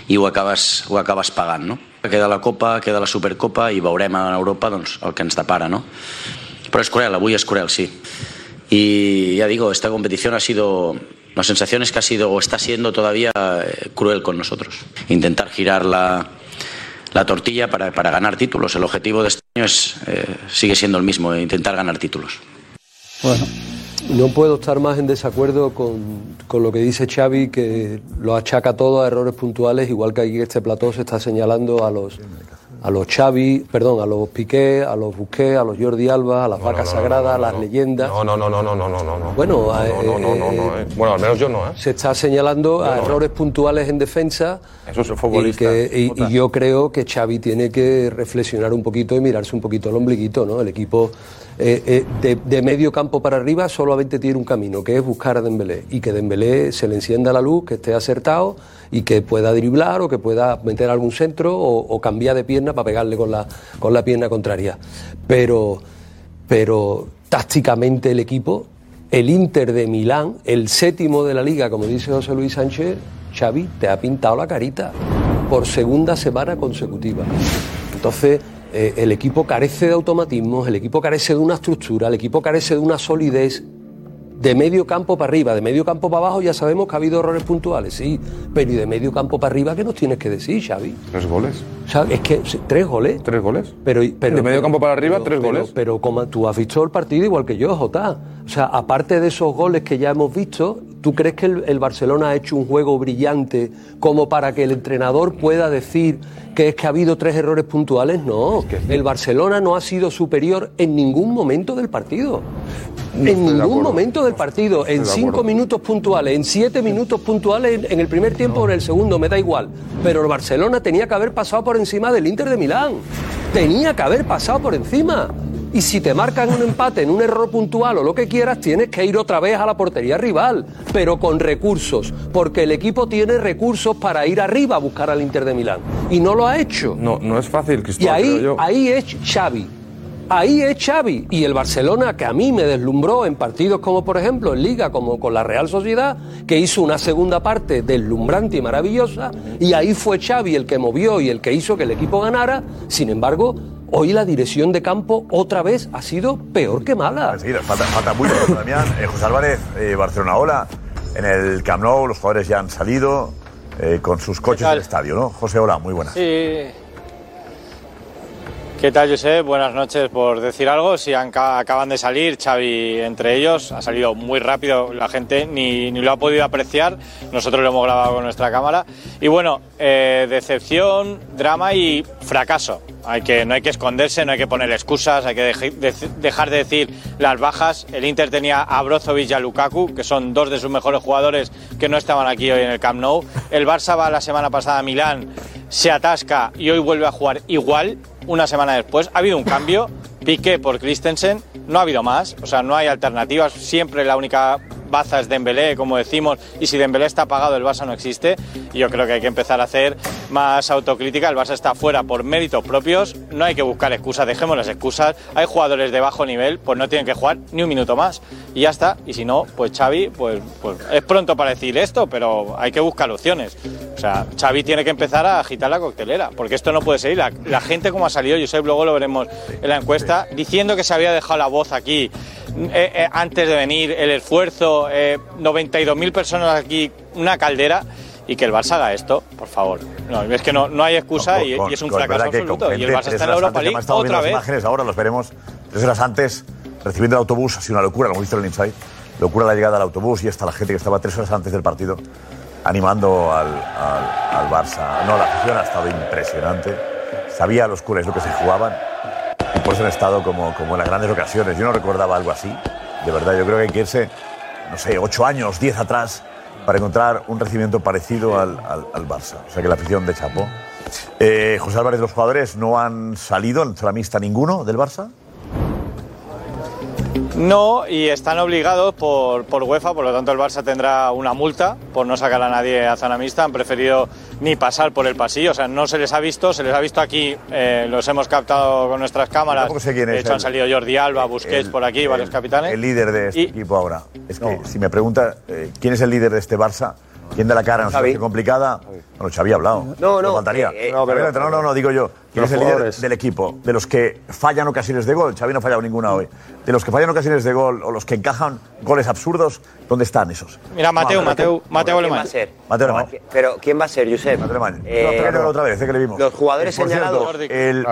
i ho acabes, ho acabes no? Queda la Copa, queda la Supercopa i veurem a Europa doncs, que ens depara, no? Pero es cruel, avui es cruel, sí. Y ya digo, esta competición ha sido, la sensación es que ha sido o está siendo todavía eh, cruel con nosotros. Intentar girar la, la tortilla para, para ganar títulos. El objetivo de este año es, eh, sigue siendo el mismo, eh, intentar ganar títulos. Bueno, No puedo estar más en desacuerdo con, con lo que dice Xavi, que lo achaca todo a errores puntuales, igual que aquí este plató se está señalando a los a los Xavi, perdón, a los Piqué, a los Busquets, a los Jordi Alba, a las vacas sagradas, a las leyendas. No, no, no, no, no, no, no, no. Bueno, no, eh, no, no, no, no, eh. Bueno, al menos yo no, ¿eh? Se está señalando a eh. errores puntuales en defensa. Eso es y, futbolista. que- y- y yo creo que Xavi tiene que reflexionar un poquito y mirarse un poquito el ombliguito, ¿no? El equipo eh, eh, de, medio campo para arriba solamente tiene un camino, que es buscar a Dembélé y que Dembélé se le encienda la luz, que esté acertado y que pueda driblar o que pueda meter algún centro o, o cambiar de pierna para pegarle con la, con la pierna contraria. Pero, pero tácticamente el equipo, el Inter de Milán, el séptimo de la liga, como dice José Luis Sánchez, Xavi, te ha pintado la carita por segunda semana consecutiva. Entonces, eh, el equipo carece de automatismos, el equipo carece de una estructura, el equipo carece de una solidez de medio campo para arriba, de medio campo para abajo ya sabemos que ha habido errores puntuales, sí, pero y de medio campo para arriba, ¿qué nos tienes que decir, Xavi? Tres goles. O sea, es que tres goles. Tres goles. Pero, pero, De medio campo para arriba, pero- tres pero- goles. Pero como tú has visto el partido igual que yo, Jota. O sea, aparte de esos goles que ya hemos visto, ¿Tú crees que el, el Barcelona ha hecho un juego brillante como para que el entrenador pueda decir que es que ha habido tres errores puntuales? No, el Barcelona no ha sido superior en ningún momento del partido. No en ningún acuerdo. momento del partido, en cinco acuerdo. minutos puntuales, en siete minutos puntuales, en, en el primer tiempo o en el segundo, me da igual. Pero el Barcelona tenía que haber pasado por encima del Inter de Milán. Tenía que haber pasado por encima. Y si te marcan un empate en un error puntual o lo que quieras, tienes que ir otra vez a la portería rival, pero con recursos, porque el equipo tiene recursos para ir arriba a buscar al Inter de Milán. Y no lo ha hecho. No, no es fácil, Y Cristóbal, creo ahí, yo. ahí es Xavi. Ahí es Xavi. Y el Barcelona, que a mí me deslumbró en partidos como, por ejemplo, en Liga, como con la Real Sociedad, que hizo una segunda parte deslumbrante y maravillosa, y ahí fue Xavi el que movió y el que hizo que el equipo ganara. Sin embargo, hoy la dirección de campo otra vez ha sido peor que mala. Enseguida, falta, falta mucho, Damián. Eh, José Álvarez, eh, Barcelona, hola. En el Camp Nou los jugadores ya han salido eh, con sus coches del estadio, ¿no? José, hola, muy buenas. Sí. ¿Qué tal, Josep? Buenas noches por decir algo. Si han- acaban de salir, Xavi entre ellos, ha salido muy rápido, la gente ni, ni lo ha podido apreciar, nosotros lo hemos grabado con nuestra cámara. Y bueno, eh, decepción, drama y fracaso. Hay que, no hay que esconderse, no hay que poner excusas, hay que de- dejar de decir las bajas. El Inter tenía a Brozovic y a Lukaku, que son dos de sus mejores jugadores que no estaban aquí hoy en el Camp Nou. El Barça va la semana pasada a Milán, se atasca y hoy vuelve a jugar igual, una semana después. Ha habido un cambio, Piqué por Christensen, no ha habido más, o sea, no hay alternativas, siempre la única baza es Dembélé, como decimos, y si Dembélé está apagado el Barça no existe, y yo creo que hay que empezar a hacer más autocrítica, el Barça está fuera por méritos propios, no hay que buscar excusas, dejemos las excusas, hay jugadores de bajo nivel, pues no tienen que jugar ni un minuto más, y ya está, y si no, pues Xavi, pues, pues es pronto para decir esto, pero hay que buscar opciones, o sea, Xavi tiene que empezar a agitar la coctelera, porque esto no puede seguir, la, gente como ha salido, Josep, luego lo veremos en la encuesta, diciendo que se había dejado la voz aquí, eh, eh, antes de venir, el esfuerzo, eh, 92.000 personas aquí, una caldera, y que el Barça haga esto, por favor. No, es que no, no hay excusa y, y es un fracaso absoluto. Y el Barça está en la Europa League otra las imágenes, ahora los veremos. Tres horas antes, recibiendo el autobús, ha sido una locura, lo hemos visto en el Inside. Locura la llegada al autobús y hasta la gente que estaba tres horas antes del partido animando al, al, al Barça. No, la afición ha estado impresionante. Sabía los culés lo que se jugaban y por eso han estado como, como en las grandes ocasiones. Yo no recordaba algo así. De verdad, yo creo que hay que irse, no sé, ocho años, diez atrás para encontrar un recibimiento parecido al, al, Barça. O sea que la afición de Chapo. Eh, José Álvarez, los jugadores no han salido en mixta ninguno del Barça. No, y están obligados por, por UEFA, por lo tanto el Barça tendrá una multa por no sacar a nadie a zona mixta. Han preferido ni pasar por el pasillo, o sea, no se les ha visto, se les ha visto aquí, eh, los hemos captado con nuestras cámaras. Tampoco sé quién de es hecho, han el- salido Jordi Alba, Busquets el- por aquí, varios capitanes. El líder de este equipo ahora. Es que si me pregunta eh, quién es el líder de este Barça, quién da la cara en una situación complicada, bueno, Xavi ha hablado. No, no, faltaría. eh, eh, no, pero, no, no, no, digo yo. ¿Quién Los es el líder del equipo? De los que fallan ocasiones de gol. Xavi no ha fallado ninguna hoy. De los que fallan ocasiones de gol o los que encajan goles absurdos, ¿dónde están esos? Mira, Mateo, No, Mateo, Mateo ¿Quién va Alemán. a ser? Mateo Alemán. Pero ¿quién va a ser, Josep? Mateo Alemán. Eh, No, otra vez, eh, que le vimos. Los jugadores Eh, por cierto, señalados. el-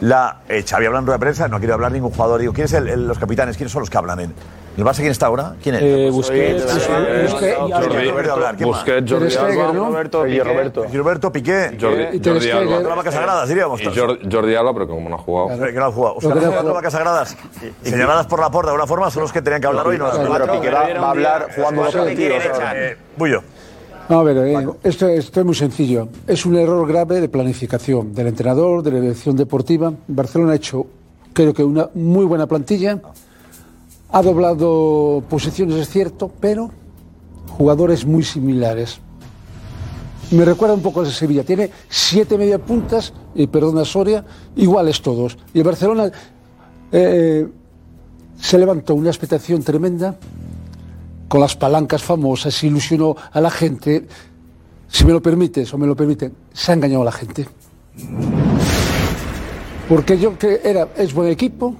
La, eh, Xavi habla en rueda de prensa, no ha querido hablar ningún jugador. Digo, ¿quién es el, el- los capitanes? ¿Quiénes son los que hablan en el Barça? ¿Quién está ahora? ¿Quién es? Eh, Busquets, Pues, Busquets, eh, Busquets. Busquets, Jordi Alba. Roberto, Y Piqué. Roberto. Roberto Piqué. Jordi, Jordi Alba. Stegen. Otra vaca sagradas, diríamos. Y Jor- Jordi Alba, pero como no ha jugado. Que no han jugado. O sea, Lo que las no ha cuatro vacas sagradas señaladas por la porta de alguna forma son los que tenían que hablar hoy. No, pero que va, va a hablar jugando los partidos. Eh, Bullo. No, a ver, eh, esto, esto es muy sencillo. Es un error grave de planificación del entrenador, de la dirección deportiva. Barcelona ha hecho, creo que, una muy buena plantilla. Ha doblado posiciones, es cierto, pero jugadores muy similares. Me recuerda un poco al Sevilla. Tiene siete media puntas, y perdona Soria, iguales todos. Y el Barcelona eh, se levantó una expectación tremenda con las palancas famosas, ilusionó a la gente. Si me lo permites o me lo permiten, se ha engañado a la gente. Porque yo que era, es buen equipo,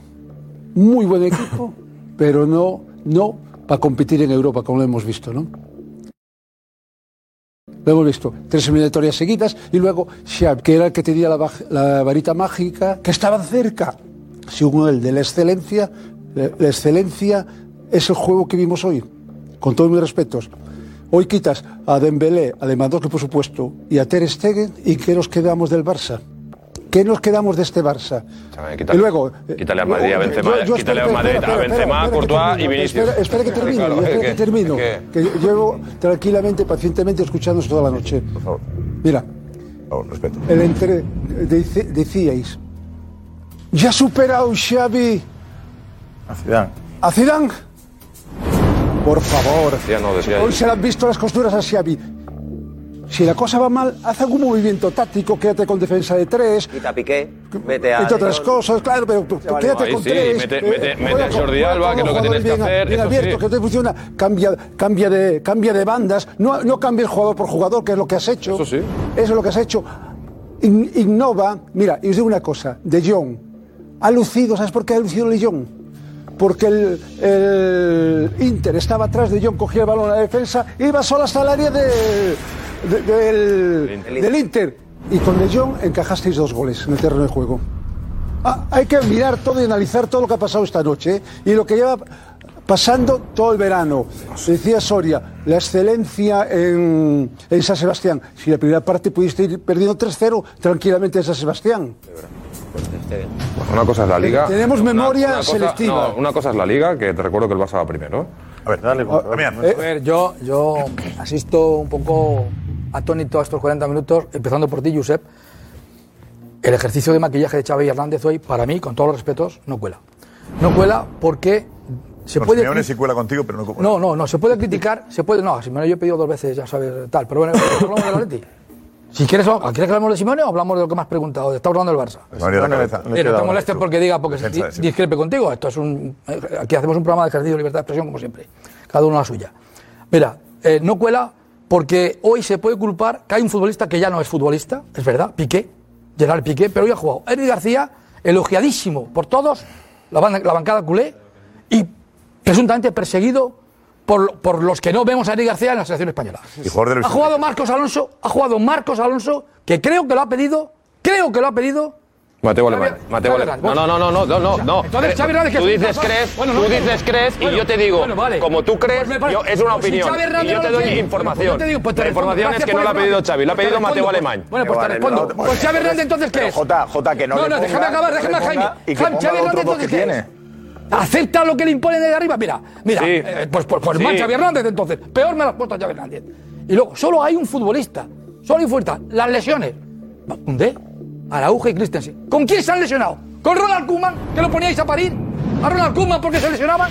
muy buen equipo, pero no, no para competir en Europa, como lo hemos visto, ¿no? Lo hemos visto, tres eliminatorias seguidas y luego Xavi, que era el que tenía la, la varita mágica, que estaba cerca. Según el de la excelencia, la la excelencia es el juego que vimos hoy. con todos mis respetos, hoy quitas a Dembélé, a Lewandowski por supuesto, y a Ter Stegen, ¿y qué nos quedamos del Barça? ¿Qué nos quedamos de este Barça? Quítale, y luego, eh, quítale a Madrid a Benzema, yo- yo quítale a Madrid espera, a Benzema, espera que Courtois termino, y Vinicius. Espera, espera que termino, Claro, espera es que que- termino. es Que yo llevo tranquilamente, pacientemente escuchándonos toda la noche. Por favor. Mira, respeto. el entre, dice- decíais, ¿ya ha superado Xavi A Zidane. a Zidane? Por favor. Decía no, decía Hoy se le han visto las costuras a Xavi. Si la cosa va mal, haz algún movimiento táctico, quédate con defensa de tres, Quita a Piqué, mete a. entre otras cosas, claro, pero quédate Ahí con sí, tres. mete- eh, mete- mete a Jordi Alba, que es lo que tienes que bien- hacer, bien sí. que te funciona, cambia, cambia, de, cambia de bandas, no, no cambia el jugador por jugador, que es lo que has hecho. Eso sí. Eso es lo que has hecho. In- innova, mira, y os digo una cosa, De Jong ha lucido, ¿sabes por qué ha lucido De Jong? Porque el, el Inter estaba atrás de Jong, cogía el balón a la defensa, iba solo hasta el área de- de- del, del Inter. Y con De Jong encajasteis dos goles en el terreno de juego. Ah, hay que mirar todo y analizar todo lo que ha pasado esta noche ¿eh? y lo que lleva pasando todo el verano. Decía Soria, la excelencia en, en San Sebastián. Si la primera parte pudiste ir perdiendo 3-0 tranquilamente en San Sebastián. Pues una cosa es la liga. Tenemos Una- memoria una cosa- selectiva. no, una cosa es la liga, que te recuerdo que el Barça va primero. A ver, dale, A ver, yo, yo asisto un poco atónito a estos 40 minutos, empezando por ti, Josep. El ejercicio de maquillaje de Xavi Hernández hoy, para mí, con todos los respetos, no cuela. No cuela porque se puede... Simeone sí cuela contigo, pero no No, no, no, se puede criticar, se puede... No, a Simeone yo he pedido dos veces, ya sabes, tal, pero bueno, hablamos Atleti. Si quieres, ¿quieres que hablamos de Simeone o hablamos de lo que me has preguntado? Estamos hablando del Barça. María la cabeza. Mira, no te molestes porque diga, porque de di- discrepe contigo. Esto es un. eh, Aquí hacemos un programa de ejercicio de libertad de expresión, como siempre. Cada uno la suya. Mira, eh, no cuela porque hoy se puede culpar que hay un futbolista que ya no es futbolista, es verdad, Piqué, Gerard Piqué, pero hoy ha jugado. Eric García, elogiadísimo por todos, la, la bancada culé, y presuntamente perseguido por, por los que no vemos a Eric García en la selección española. Ha jugado Marcos Alonso, ha jugado Marcos Alonso, que creo que lo ha pedido, creo que lo ha pedido Mateo Alemán. Mateo Alemán. No, no, no, no, no, no, no. Entonces, Xavi Hernández, que Tú dices crees, Bueno, no, tú dices crees y yo te digo, bueno, vale. como tú crees, Pues yo, es una pues opinión. Y yo te doy quiere, información. pues yo te digo, pues te la información es que no la ha pedido. Xavi, la ha pedido Mateo Alemán. Bueno, pues te respondo. Pues Xavi Hernández entonces qué es? Jota, Jota, que no No, no, déjame acabar, déjame a Jaime. Xavi Hernández entonces que qué tiene. es? ¿Acepta lo que le imponen de arriba? Mira, mira, eh, pues, pues, pues Xavi Hernández entonces. Peor me lo has puesto a Xavi Hernández. Y luego, solo hay un futbolista. Solo hay futbolista. Las lesiones. ¿Dónde? Araujo y Christensen. ¿Con quién se han lesionado? ¿Con Ronald Koeman, que lo poníais a parir? ¿A Ronald Koeman porque se lesionaban?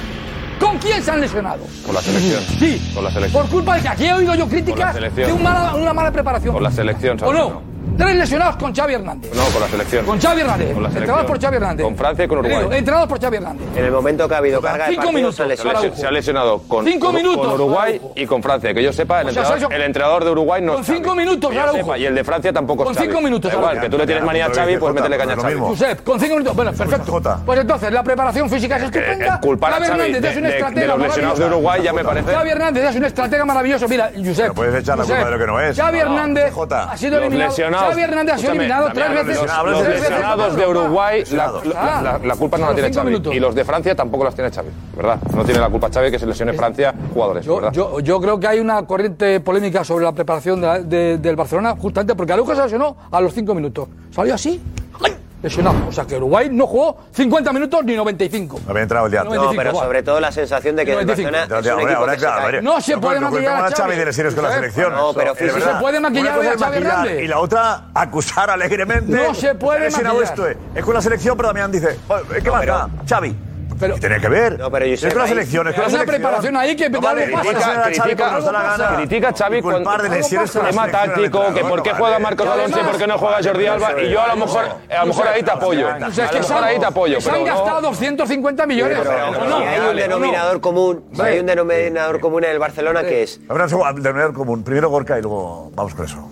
¿Con quién se han lesionado? Con la selección. Sí. Con la selección. Por culpa de que aquí he oído yo críticas de un mala- una mala preparación. Con la selección, ¿O Santi, no? Tres lesionados con Xavi Hernández. No, con la selección. Con Xavi Hernández. Con la Entrenados por. Xavi Hernández. Con Francia y con Uruguay. Digo, Entrenados por Xavi Hernández. En el momento que ha habido carga de Cinco partidos, minutos, se ha Se ha lesionado. lesio- se ha lesionado con, Cinco Uru- minutos, con Uruguay Araujo. y con Francia. Que yo sepa, el, O sea, entrenador, Sergio- el entrenador de Uruguay no Con es Xavi. cinco minutos, Que yo Araujo. sepa, y el de Francia tampoco Con Xavi. cinco minutos, Da igual, Araujo. que tú le tienes manía a Xavi, pues métele caña a Xavi. Josep, con cinco minutos. Bueno, perfecto. Pues entonces, la preparación física es estupenda. eh, culpar a Xavi de- es un de- estratega de los lesionados de. Uruguay ya me parece- Xavi Hernández es un estratega maravilloso. Mira, Josep. No puedes echar la culpa de lo que no es. Xavi Hernández ha sido eliminado. Lesionados- Xavi Hernández ha sido eliminado tres veces. Los, lesionados de. Uruguay, la, Lesionados. la- la- la culpa no la Los tiene cinco Xavi. minutos. Y los de Francia tampoco las tiene Xavi, ¿verdad? No tiene la culpa Xavi que se lesione Francia jugadores, Yo, ¿verdad? yo, yo creo que hay una corriente polémica sobre la preparación de la- de- del Barcelona, justamente porque Araujo se lesionó a los 5 minutos. Salió así, ¡ay! Lesionado. O sea que Uruguay no jugó 50 minutos ni 95. No había entrado el día. No, pero va. sobre todo la sensación de que el 95. Barcelona es un equipo ahora, que se claro, cae. María. No se puede porque maquillar a Xavi. De lesiones con la selección. no, pero es se puede maquillar a es Xavi Hernández. Y la otra, acusar alegremente. No se puede "Ha lesionado maquillar". esto. eh. Es con la selección, pero Damián dice, "Oye, ¿qué más pero- da? Xavi. Pero- ¿Qué tiene que ver? No, pero yo es sé, con la ahí- selección, es con la Hay una selección. preparación ahí que no vale, pasa. critica, Critica- a Xavi como nos da la algo gana. pasa. Critica a Xavi Y culpar con- la tema táctico, que por qué juega. Marcos Alonso y por qué no juega Jordi Alba. Y yo a lo mejor, a lo mejor ahí te apoyo. A lo mejor se ahí te apoyo. se han gastado 250 millones. Hay un denominador común, hay un denominador común en el Barcelona que es Habrá un denominador común. Primero Gorka y luego vamos con eso.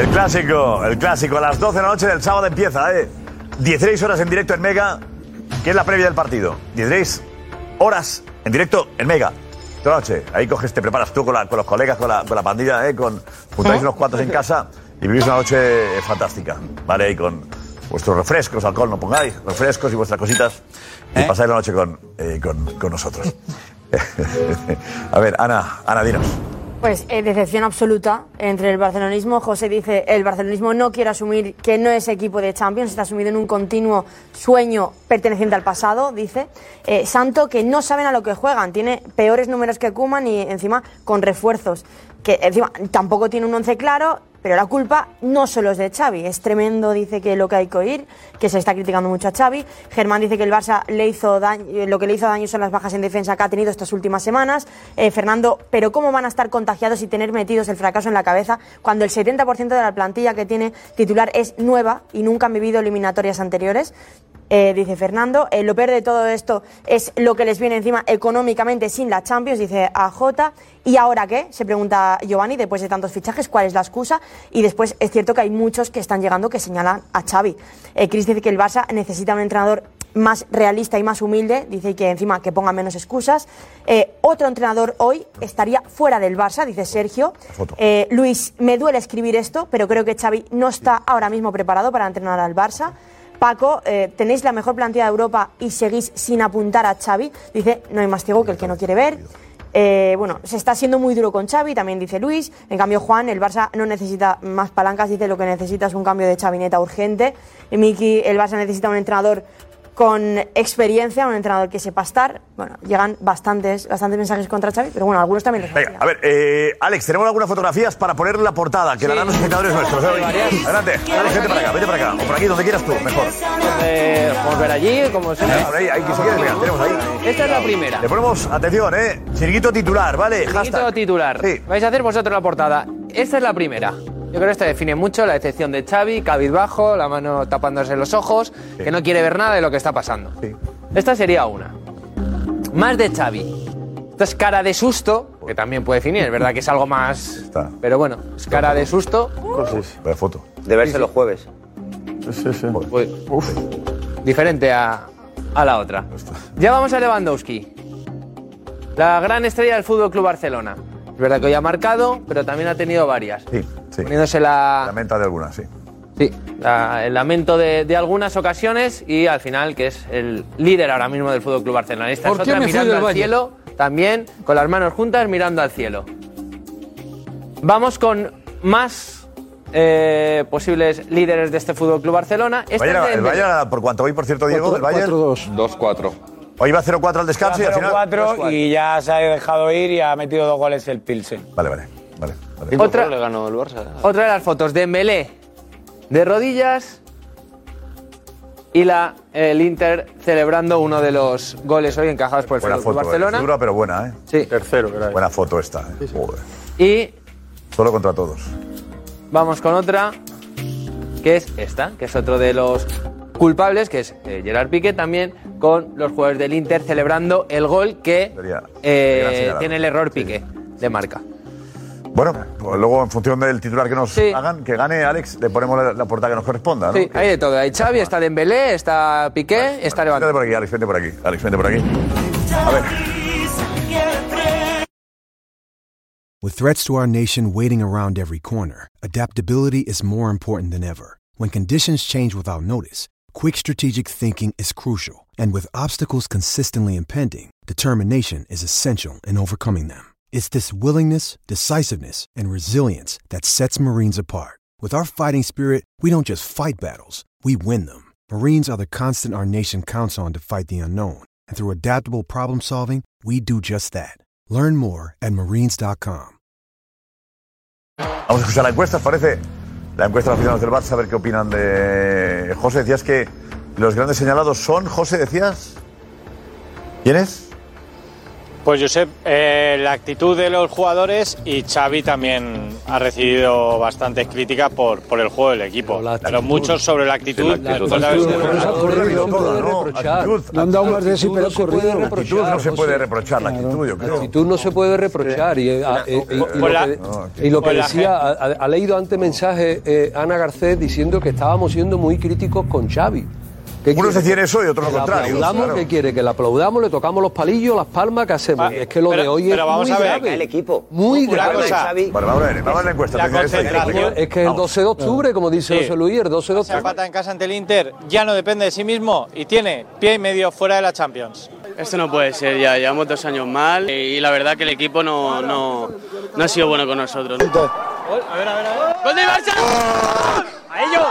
El clásico, el clásico, a las 12 de la noche del sábado empieza, ¿eh? 16 horas en directo en Mega, que es la previa del partido. 16 horas en directo en Mega. Toda la noche, ahí coges, te preparas tú con, la- con los colegas, con la, con la pandilla, ¿eh? Con, juntáis unos cuantos en casa y vivís una noche eh, fantástica, ¿vale? Y con vuestros refrescos, alcohol no pongáis, refrescos y vuestras cositas. Y pasáis la noche con, eh, con, con nosotros. a ver, Ana, Ana, dinos. Pues eh, decepción absoluta entre el barcelonismo. José dice, el barcelonismo no quiere asumir que no es equipo de Champions, está sumido en un continuo sueño perteneciente al pasado, dice. Eh, Santo, que no saben a lo que juegan, tiene peores números que Kuman y encima con refuerzos. Que encima tampoco tiene un once claro, pero la culpa no solo es de Xavi. Es tremendo, dice que lo que hay que oír, que se está criticando mucho a Xavi. Germán dice que el Barça le hizo daño, eh, lo que le hizo daño son las bajas en defensa que ha tenido estas últimas semanas. Eh, Fernando, pero ¿cómo van a estar contagiados y tener metidos el fracaso en la cabeza cuando el 70% de la plantilla que tiene titular es nueva y nunca han vivido eliminatorias anteriores? Eh, dice Fernando. Eh, lo peor de todo esto es lo que les viene encima económicamente sin la Champions, dice AJ. ¿Y ahora qué? Se pregunta Giovanni, después de tantos fichajes, ¿cuál es la excusa? Y después es cierto que hay muchos que están llegando que señalan a Xavi. Eh, Chris dice que el Barça necesita un entrenador más realista y más humilde, dice que encima que ponga menos excusas. Eh, otro entrenador hoy estaría fuera del Barça, dice Sergio. Eh, Luis, me duele escribir esto, pero creo que Xavi no está ahora mismo preparado para entrenar al Barça. Paco, eh, tenéis la mejor plantilla de Europa y seguís sin apuntar a Xavi. Dice, no hay más ciego que el que no quiere ver. Eh, bueno, se está siendo muy duro con Xavi, también dice Luis. En cambio, Juan, el Barça no necesita más palancas, dice lo que necesita es un cambio de chavineta urgente. Y Miki, el Barça necesita un entrenador con experiencia, un entrenador que sepa estar. Bueno, llegan bastantes, bastantes mensajes contra Xavi, pero bueno, algunos también los Venga, a ver, eh, Alex, tenemos algunas fotografías para poner en la portada, que la dan los espectadores nuestros. ¿eh? Adelante, Alex, vete para acá, vete para acá. O por aquí, donde quieras tú, mejor. Podemos ver allí, como se Ahí, ahí, ahí, si quieres, venga, tenemos ahí. Esta es la primera. Le ponemos, atención, ¿eh? Chiringuito titular, ¿vale? Chiringuito titular. Vais a hacer vosotros la portada. Esta es la primera. Yo creo que esta define mucho la decepción de Xavi, cabizbajo, la mano tapándose los ojos, que no quiere ver nada de lo que está pasando. Esta sería una. Más de Xavi. Esta es cara de susto, que también puede definir, es verdad que es algo más... Pero bueno, es cara de susto. Vaya foto. De verse los jueves. Sí, sí. Pues, diferente a, a la otra. Ya vamos a Lewandowski. La gran estrella del Fútbol Club Barcelona. Es verdad que hoy ha marcado, pero también ha tenido varias. Sí, sí. Poniéndose la. Lamenta de algunas, sí. Sí, la- el lamento de, de algunas ocasiones y al final que es el líder ahora mismo del Fútbol Club Barcelona. Esta es ¿Por qué otra me fui mirando del al Valle? cielo, también con las manos juntas mirando al cielo. Vamos con más eh, posibles líderes de este Fútbol Club Barcelona. Esta es Bayern- de el. Bayern, por cuánto voy, por cierto, Diego, del Bayern. 2-4. Hoy va 0-4 al descanso y al final. 0-4 y ya se ha dejado ir y ha metido dos goles el Pilsen. Vale, vale. vale, vale. Otra- le ganó el Barça. Otra de las fotos de Dembélé de rodillas y la, el Inter celebrando uno de los goles hoy encajados por el Buena foto, eh. Barcelona. Dura, pero buena, ¿eh? Sí. Tercero, Buena foto esta. ¿eh? Joder. Y Solo contra todos. vamos con otra, que es esta, que es otro de los culpables, que es eh, Gerard Piqué, también con los jugadores del Inter celebrando el gol que eh, tiene el error Piqué de marca. Bueno, pues luego en función del titular que nos hagan, que gane Alex, le ponemos la, la portada que nos corresponda, ¿no? Sí, hay de todo. Hay Xavi, está Dembélé, está Piqué, está Vente Lewandowski. por aquí, Alex, vente por aquí. Alex, vente por aquí. A ver. With threats to our nation waiting around every corner, adaptability is more important than ever. When conditions change without notice, quick strategic thinking is crucial. And with obstacles consistently impending, determination is essential in overcoming them. It's this willingness, decisiveness, and resilience that sets Marines apart. With our fighting spirit, we don't just fight battles, we win them. Marines are the constant our nation counts on to fight the unknown. And through adaptable problem solving, we do just that. Learn more at marines.com. Vamos a escuchar la encuesta, parece? La encuesta de los del Barça, a ver qué opinan de. José, decías que los grandes señalados son, José, decías. ¿Quiénes? Pues Josep, eh, la actitud de los jugadores y Xavi también ha recibido bastantes críticas por, por el juego del equipo. Pero muchos sobre la actitud. La No han dado más de sí, pero ha corrido. La actitud no se puede reprochar, la actitud, yo creo. La actitud no se puede reprochar. Y, eh, eh, y- y lo la- que- y lo que la decía, ha, ha leído antes mensaje eh, Ana Garcés diciendo que estábamos siendo muy críticos con Xavi. ¿Qué Unos quiere? decían eso y otros lo ¿Que le contrario, aplaudamos? claro. ¿Qué quiere? ¿Que le aplaudamos? ¿Le tocamos los palillos, las palmas? ¿Qué hacemos? es que lo pero- de hoy es pero vamos muy a ver, grave. el equipo. Muy Una grave. cosa. Vamos a ver, vamos a la encuesta. La concentración. Es que el 12 de octubre, como dice Sí. José Luis, el 12 de Se octubre. empata en casa ante el Inter, ya no depende de sí mismo y tiene pie y medio fuera de la Champions. Esto no puede ser, ya llevamos dos años mal y, la verdad que el equipo no, no, no ha sido bueno con nosotros. ¿no? A ver, a ver, a ver. ¡Gol del Barça! ¡A ellos!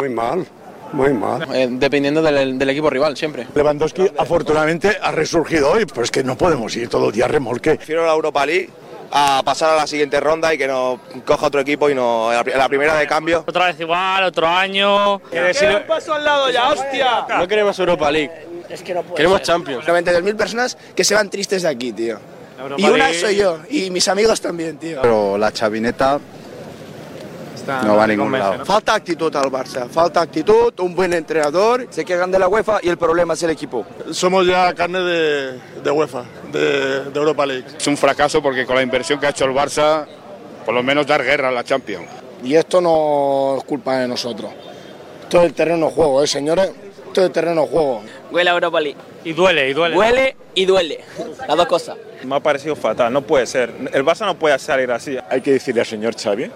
Muy mal, muy mal. Eh, dependiendo del, del equipo rival, siempre. Lewandowski afortunadamente ha resurgido hoy, pero es que no podemos ir todo el día a remolque. Prefiero la Europa League a pasar a la siguiente ronda y que nos coja otro equipo y no la, la primera de cambio. Otra vez igual, otro año. un paso al lado ya, hostia! No queremos Europa League. Es que no puede Queremos ser. Champions. 92.000 personas que se van tristes de aquí, tío. Europa Y una League. soy yo, y mis amigos también, tío. Pero la chavineta no va a ningún lado. Falta actitud al Barça, falta actitud, un buen entrenador. Se quejan de la UEFA y el problema es el equipo. Somos ya carne de, de UEFA, de, de Europa League. Es un fracaso porque con la inversión que ha hecho el Barça, por lo menos dar guerra a la Champions. Y esto no es culpa de nosotros. Todo el terreno de juego, ¿eh, señores? Todo el terreno de juego. Huele a Europa League. Y duele, y duele. Huele y duele. Las dos cosas. Me ha parecido fatal, no puede ser. El Barça no puede salir así. Hay que decirle al señor Xavi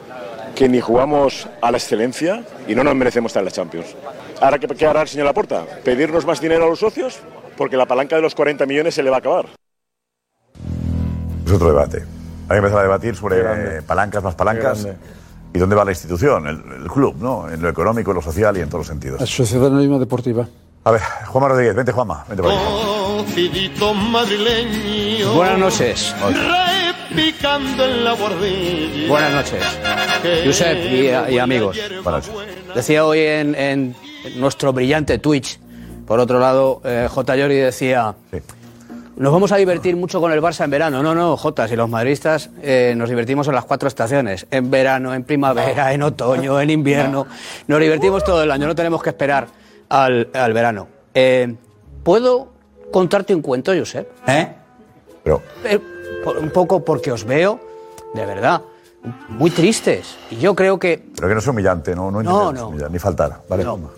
que ni jugamos a la excelencia y no nos merecemos estar en la Champions. Ahora, ¿qué, qué hará el señor Laporta? ¿Pedirnos más dinero a los socios? Porque la palanca de los 40 millones se le va a acabar. Es otro debate. Hay que empezar a debatir sobre eh, palancas, más palancas. ¿Y dónde va la institución? El, el club, ¿no? En lo económico, en lo social y en todos los sentidos. La Sociedad Anónima Deportiva. A ver, Juanma Rodríguez, vente Juanma, vente por aquí. Buenas noches. Repicando en la bordilla. Buenas noches. Josep y, y amigos. Decía hoy en, en nuestro brillante Twitch, por otro lado, eh, J. Llori decía, nos vamos a divertir mucho con el Barça en verano. No, no, J, si los madridistas eh, nos divertimos en las cuatro estaciones, en verano, en primavera, en otoño, en invierno. Nos divertimos todo el año, no tenemos que esperar al, al verano. Eh, ¿Puedo contarte un cuento, Josep? ¿Eh? Pero... un poco porque os veo, de verdad, muy tristes. Y yo creo que Pero que no es humillante, no, no, No, no. humillar, ni faltar. Vale, No. Juanma.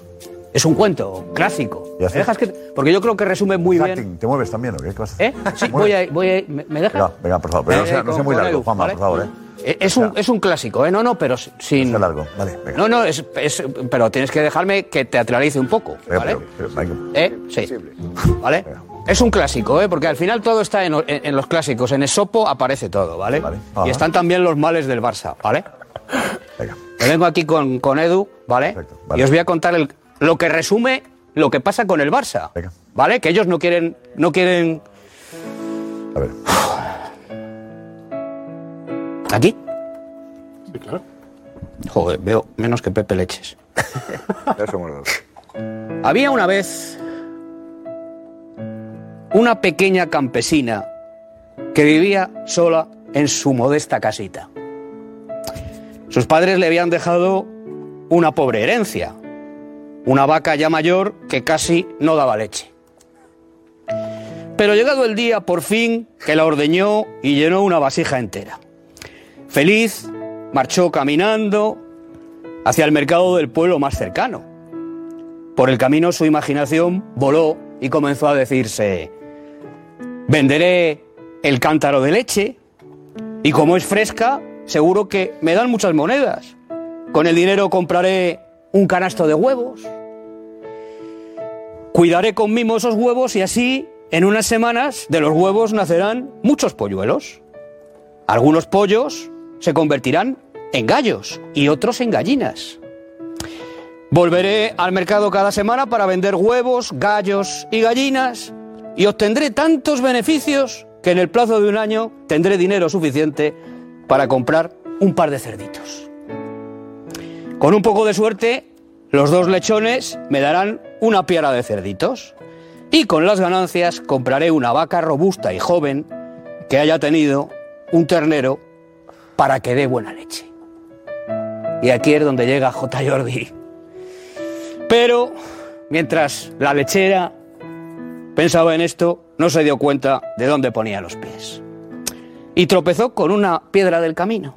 es un cuento clásico. Ya ¿Me dejas que- porque yo creo que resume muy bien. Acting, ¿Te mueves también o qué? ¿Qué vas a hacer? ¿Eh? Sí, voy a, voy a- ¿Me, me dejas? Venga, venga, por favor, pero no Eh, sea, no sea muy largo, Juanma, ¿vale? por favor, ¿eh? Eh, Es un, es un clásico, ¿eh? No, no, pero sin. No largo, vale, venga. No, no, es, es- pero tienes que dejarme que teatralice un poco, Venga, ¿vale? pero- pero, venga. ¿Eh? Sí. ¿Vale? Es un clásico, ¿eh? Porque al final todo está en, en- en los clásicos. En Esopo aparece todo, ¿vale? Ajá. Y están también los males del Barça, ¿vale? Me vengo aquí con, con Edu, ¿vale? Y os voy a contar el- lo que resume lo que pasa con el Barça. ¿Vale? Que ellos no quieren. No quieren. A ver. ¿Aquí? Sí, claro. Joder, veo menos que Pepe Leches. Ya somos dos. Había una vez una pequeña campesina que vivía sola en su modesta casita. Sus padres le habían dejado una pobre herencia, una vaca ya mayor que casi no daba leche. Pero llegado el día, por fin, que la ordeñó y llenó una vasija entera. Feliz, marchó caminando hacia el mercado del pueblo más cercano. Por el camino su imaginación voló y comenzó a decirse, venderé el cántaro de leche y como es fresca, seguro que me dan muchas monedas. Con el dinero compraré un canasto de huevos. Cuidaré con mimo esos huevos y así, en unas semanas, de los huevos nacerán muchos polluelos. Algunos pollos se convertirán en gallos y otros en gallinas. Volveré al mercado cada semana para vender huevos, gallos y gallinas y obtendré tantos beneficios que en el plazo de un año tendré dinero suficiente para comprar un par de cerditos. Con un poco de suerte, los dos lechones me darán una piara de cerditos. Y con las ganancias compraré una vaca robusta y joven que haya tenido un ternero para que dé buena leche. Y aquí es donde llega J. Jordi. Pero mientras la lechera pensaba en esto, no se dio cuenta de dónde ponía los pies. Y tropezó con una piedra del camino.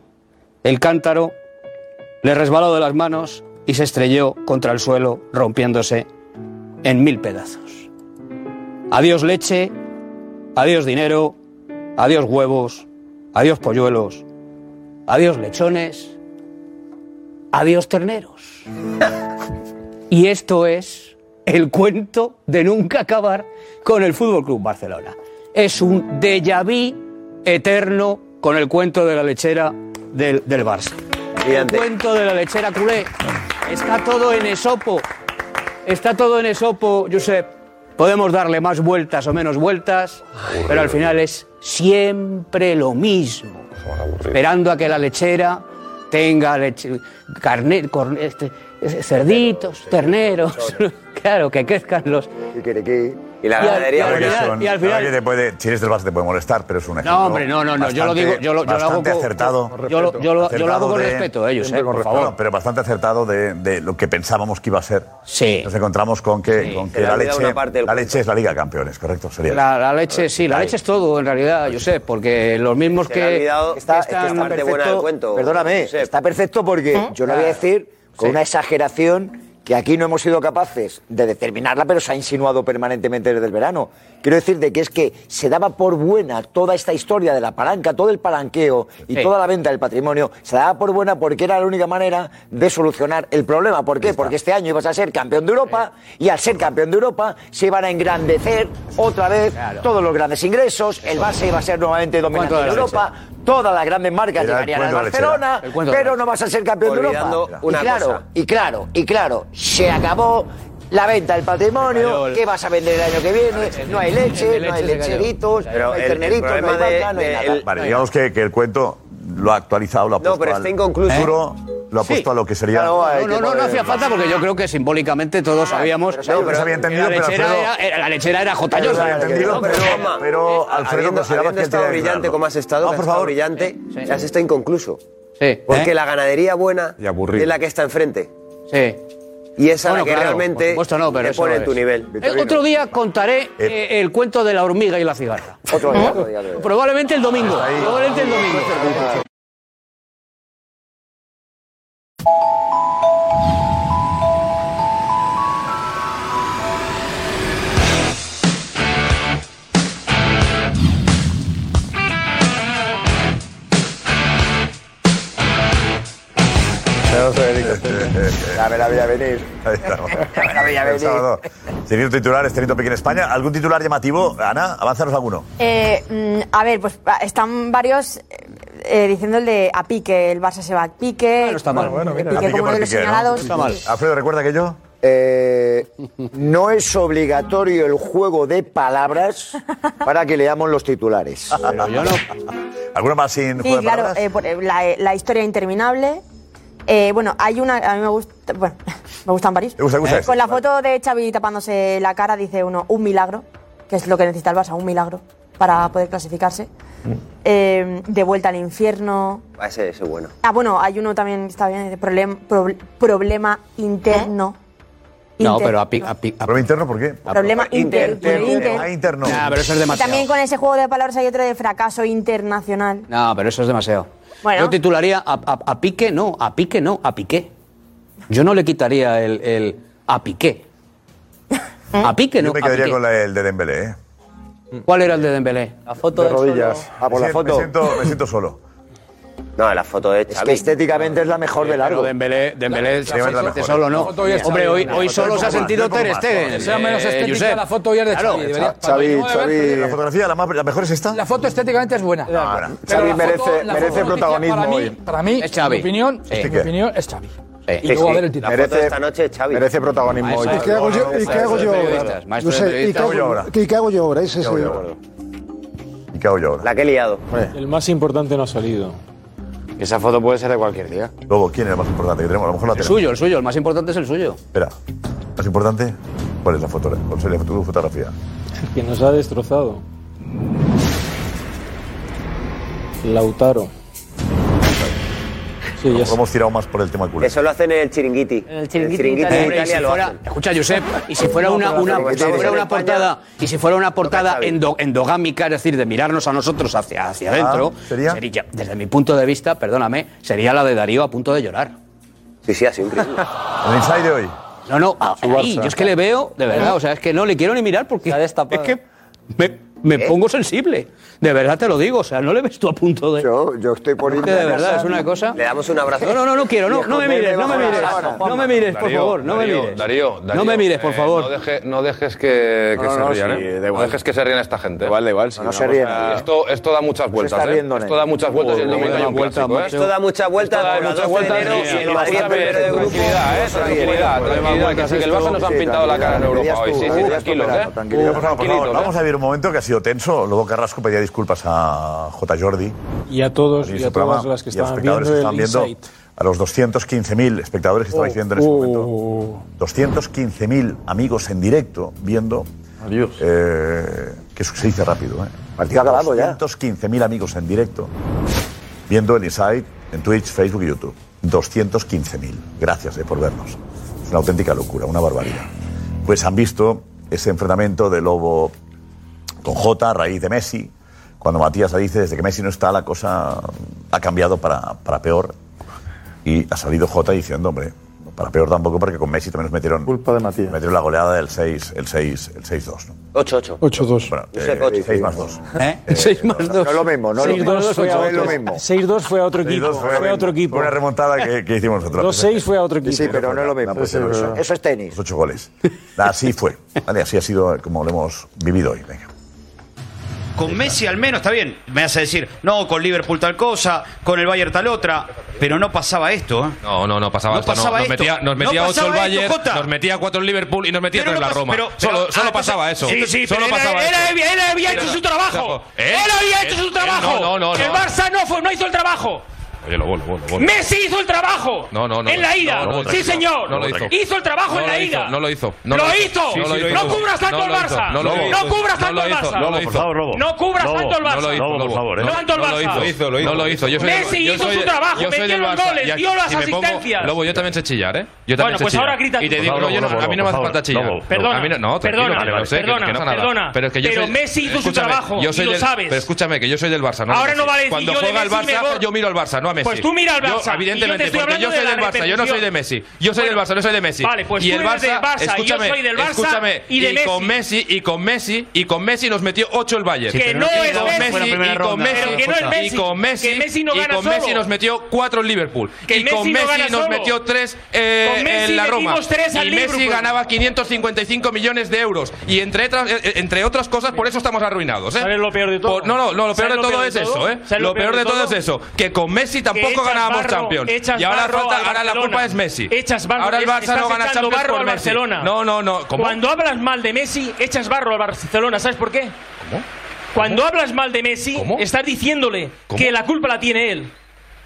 El cántaro le resbaló de las manos y se estrelló contra el suelo, rompiéndose en mil pedazos. Adiós leche, adiós dinero, adiós huevos, adiós polluelos, adiós lechones, adiós terneros. Y esto es el cuento de nunca acabar con el Fútbol Club Barcelona. Es un déjà vu eterno con el cuento de la lechera del, del Barça. El cuento de la lechera culé. Está todo en esopo. Está todo en esopo, Josep. Podemos darle más vueltas o menos vueltas, pero al final es siempre lo mismo. Esperando a que la lechera tenga leche, carne, este, cerditos, terneros, claro, que crezcan los... Y la ganadería son- Y al final- que te puede, si eres del Barça te puede molestar, pero es un ejemplo. No, hombre, no, no, no, yo lo digo, yo lo, yo lo hago con, acertado. yo lo, yo lo- yo lo hago con de- respeto a ellos, eh, con por respeto, favor. pero bastante acertado de, de lo que pensábamos que iba a ser. Sí. Nos encontramos con que, con que la leche, una parte del la leche es la Liga de Campeones, correcto, sería. La, la leche, sí, la leche es todo en realidad, yo sé, porque los mismos que, está- están está perfecto, Perdóname, está perfecto porque yo lo voy a decir con una exageración que aquí no hemos sido capaces de determinarla, pero se ha insinuado permanentemente desde el verano. Quiero decir de que es que se daba por buena toda esta historia de la palanca, todo el palanqueo y Sí. toda la venta del patrimonio, se daba por buena porque era la única manera de solucionar el problema. ¿Por qué? Porque este año ibas a ser campeón de Europa y al ser campeón de Europa se iban a engrandecer otra vez todos los grandes ingresos, el base iba a ser nuevamente dominante de Europa, todas las grandes marcas Era llegarían al. Barcelona, pero no vas a ser campeón de Europa. una y claro, cosa. y claro, y claro, se acabó la venta del patrimonio, ¿qué vas a vender el año que viene? No hay leche, no hay lecheritos, no hay terneritos, no hay vaca, no hay nada. Vale, digamos que, que el cuento lo ha actualizado, lo ha No, puesto pero al está inconcluso. Lo ha Sí. puesto a lo que sería... No, no, no, no hacía falta porque yo creo que simbólicamente todos sabíamos pero pero se había entendido, que la pero lechera, Alfredo- era, la lechera era J. Pero había entendido, pero, pero Alfredo consideraba que estado brillante como has estado, por estado favor. brillante, has estado inconcluso. Sí. Porque ¿Eh? la ganadería buena es la que está enfrente. Sí. Y esa es la que claro, realmente supuesto no, pero te pone en tu nivel. Eh, otro día contaré eh, el cuento de la hormiga y la cigarra. Otro día, otro día, otro día. Probablemente el domingo. Probablemente el domingo. Ya me la voy a venir. Ahí estamos. me la voy a El venir. sábado. Teniendo titulares, teniendo pique en España. ¿Algún titular llamativo? Ana, avánzanos alguno. Eh, mm, a ver, pues están varios eh, diciendo el de a pique, el Barça se va a pique. Bueno, está mal. Bueno, Pique mira. A pique como por uno de los pique, ¿no? señalados. Está mal. Alfredo, ¿recuerda aquello? Eh, no es obligatorio el juego de palabras para que leamos los titulares. Pero yo no. ¿Alguna más sin Sí, juego de claro, palabras? eh, por- eh, la, la historia interminable. Eh, bueno, hay una, a mí me gusta, bueno, me gustan varios. ¿Te gusta, te gusta Eh, ese? Con la foto de Xavi tapándose la cara dice uno, un milagro, que es lo que necesita el Barça, un milagro para poder clasificarse. Eh, de vuelta al infierno. Ah, Ese, es bueno. Ah, bueno, hay uno también que está bien, de problem- prob- problema interno. No, Inter- pero a pi- a pi- a- ¿Problema interno por qué? Problema inter- inter- Ah, interno. Nah, pero eso es Y demasiado. también con ese juego de palabras hay otro de fracaso internacional. No, pero eso es demasiado. Bueno. Yo titularía a, a- a Pique, no, a Pique no, a Piqué. Yo no le quitaría el, el a Piqué. A Pique no, Yo me a quedaría Piqué. con la- el de Dembélé, ¿eh? ¿Cuál era el de Dembélé? La foto De del rodillas. solo. Ah, por la Me foto. siento, me siento solo. No, la foto de Es Xavi. que estéticamente es la mejor de Pero largo. Dembélé, Dembélé Sí, es la mejor. solo no. La es Hombre, hoy, La hoy solo es se ha sentido Ter Stegen. más. Sea menos eh, estética, Josep. la foto hoy es de Claro. Xavi. debería- Xavi, no Xavi. ¿La fotografía la, más, la mejor es esta? La foto estéticamente es buena. no. Pero Xavi la merece- foto- la merece protagonismo para mí, hoy. Para mí, Es Xavi. mi opinión, Sí. mi ¿Qué? opinión es Xavi. Eh, y luego sí, a ver el título. La merece, foto de esta noche Xavi. Merece protagonismo hoy. ¿Y qué hago yo, qué hago yo ahora? No sé, ¿y qué hago yo ahora? ¿Y qué hago yo ahora? Ese es el... ¿Y qué hago yo ahora? La que he liado. El más importante no ha salido. Esa foto puede ser de cualquier día. Luego, ¿quién es el más importante que tenemos? A lo mejor la el tenemos. suyo, el suyo. El más importante es el suyo. Espera. ¿Más importante? ¿Cuál es la foto? ¿Cuál sería tu fotografía? El que nos ha destrozado. Lautaro. Sí, Nos hemos tirado más por el tema culé. Eso lo hacen en el chiringuiti. En el chiringuiti, Escucha, Josep, y si fuera una, una, si fuera una portada, y si fuera una portada endo, endogámica, es decir, de mirarnos a nosotros hacia, hacia ah, adentro, ¿sería? sería, desde mi punto de vista, perdóname, sería la de Darío a punto de llorar. Sí, sí, así increíble. el inside hoy. No, no, ahí, yo es que le veo, de verdad, o sea, es que no le quiero ni mirar porque... Se destapado. Es que... Me, me pongo sensible. De verdad te lo digo, o sea, no le ves tú a punto de. Yo, yo estoy poniendo. de verdad, es una cosa. Le damos un abrazo. No, no, no, quiero, no, no me mires, no me mires. No me mires, por favor, no me mires. Darío, Darío. No me mires, por favor. No dejes que se rían, ¿eh? No dejes que se rían esta gente. Igual, de igual. No se ríen. Esto da muchas vueltas. ¿eh? Esto da muchas vueltas y el domingo hay un. Esto da muchas vueltas. Muchas. Tranquilidad. Tranquilidad, tranquilidad. Que el Barça nos han pintado la cara en Europa hoy. Sí, sí, tranquilos, eh. Vamos a ver un momento que así sido tenso. Luego Carrasco pedía disculpas a J. Jordi. Y a todos y, a programa, todas las que estaban viendo, el viendo a los 215.000 espectadores que estabais viendo en ese momento. 215.000 amigos en directo viendo. Adiós. Eh, que se dice rápido, ¿eh? Partido 215.000 amigos en directo viendo el Insight en Twitch, Facebook y YouTube. 215.000. Gracias eh, por vernos. Es una auténtica locura, una barbaridad. Pues han visto ese enfrentamiento de Lobo con Jota a raíz de Messi. Cuando Matías la dice, desde que Messi no está, la cosa ha cambiado para, para peor. Y ha salido Jota diciendo, hombre, para peor tampoco, porque con Messi también nos metieron. Culpa de Matías. Metieron la goleada del 6-2. El 6, el 6-2. 8-8. 8-2. Bueno, eh, 8. 6 más 2. ¿Eh? Eh, 6 más 2. No, es lo mismo, no 6, 2 fue a otro, 6-2 fue a otro equipo. Fue, fue a otro equipo. Fue una remontada que, que hicimos nosotros. 2-6 fue a otro equipo. Sí, pero no es lo mismo. Pues, eso, eso es tenis. 8 goles. Así fue. Vale, así ha sido como lo hemos vivido hoy. Venga. Con Messi al menos, está bien, me hace decir, no, con Liverpool tal cosa, con el Bayern tal otra, pero no pasaba esto. ¿eh? No, no, no pasaba, no esto, pasaba. Nos, esto. Metía, nos metía, no el Bayern, nos metía 4 el Liverpool y nos metía 3 la Roma. Pero, solo, ah, pasaba eso. Sí, sí, solo pasaba él, eso. Había hecho su trabajo. ¿Eh? Él, había hecho ¿Eh? su trabajo. el Barça no, fue, no hizo el trabajo. Oye, lo lo lo. Messi hizo el trabajo. No, no, no. En la ida. No, no, sí, señor. No lo hizo. Hizo el trabajo no en la ida. No lo hizo. No lo hizo. No cubras tanto al Barça. No cubras tanto al Barça. No lo hizo. No cubras tanto al Barça. No lo hizo. No tanto al Barça. Lo hizo, lo hizo. No lo hizo. Messi hizo su trabajo. Metió los goles. Dio las asistencias. Lobo, yo también sé chillar, ¿eh? Yo también sé pues chillar. Bueno, pues ahora grita. Y te digo, a mí no me hace falta chillar. Perdona. No, perdona. Perdona. Pero Pero Messi hizo su trabajo. Y lo sabes. Pero escúchame, que yo soy del Barça. Ahora no vale decir Cuando juega el Barça, yo miro al Barça a Messi. Pues tú mira al Barça. Yo, evidentemente, yo porque yo soy de del Barça, yo no soy de Messi. Yo soy bueno, del Barça, no soy de Messi. Vale, pues y el Barça, del Barça escúchame, y yo soy del Barça escúchame, y, de y Messi. con Messi y con Messi y con Messi nos metió 8 el Bayern. Que no es Messi, y con Messi que no es Messi y con Messi y eh, con Messi nos metió 4 el Liverpool y con Messi nos metió 3 en la Roma. Y Messi ganaba 555 millones de euros y eh, eh, entre otras cosas por eso estamos arruinados, ¿eh? lo peor de todo? No, no, lo peor de todo es eso. Lo peor de todo es eso, que con Messi Messi tampoco ganábamos barro, Champions. Y ahora, falta, ahora la culpa es Messi. Echas barro, ahora el Barça no gana Champions barro por al Messi. Barcelona. No, no, no. ¿Cómo? Cuando hablas mal de Messi, echas barro al Barcelona. ¿Sabes por qué? ¿Cómo? Cuando ¿Cómo? hablas mal de Messi, ¿Cómo? estás diciéndole que la culpa la tiene él.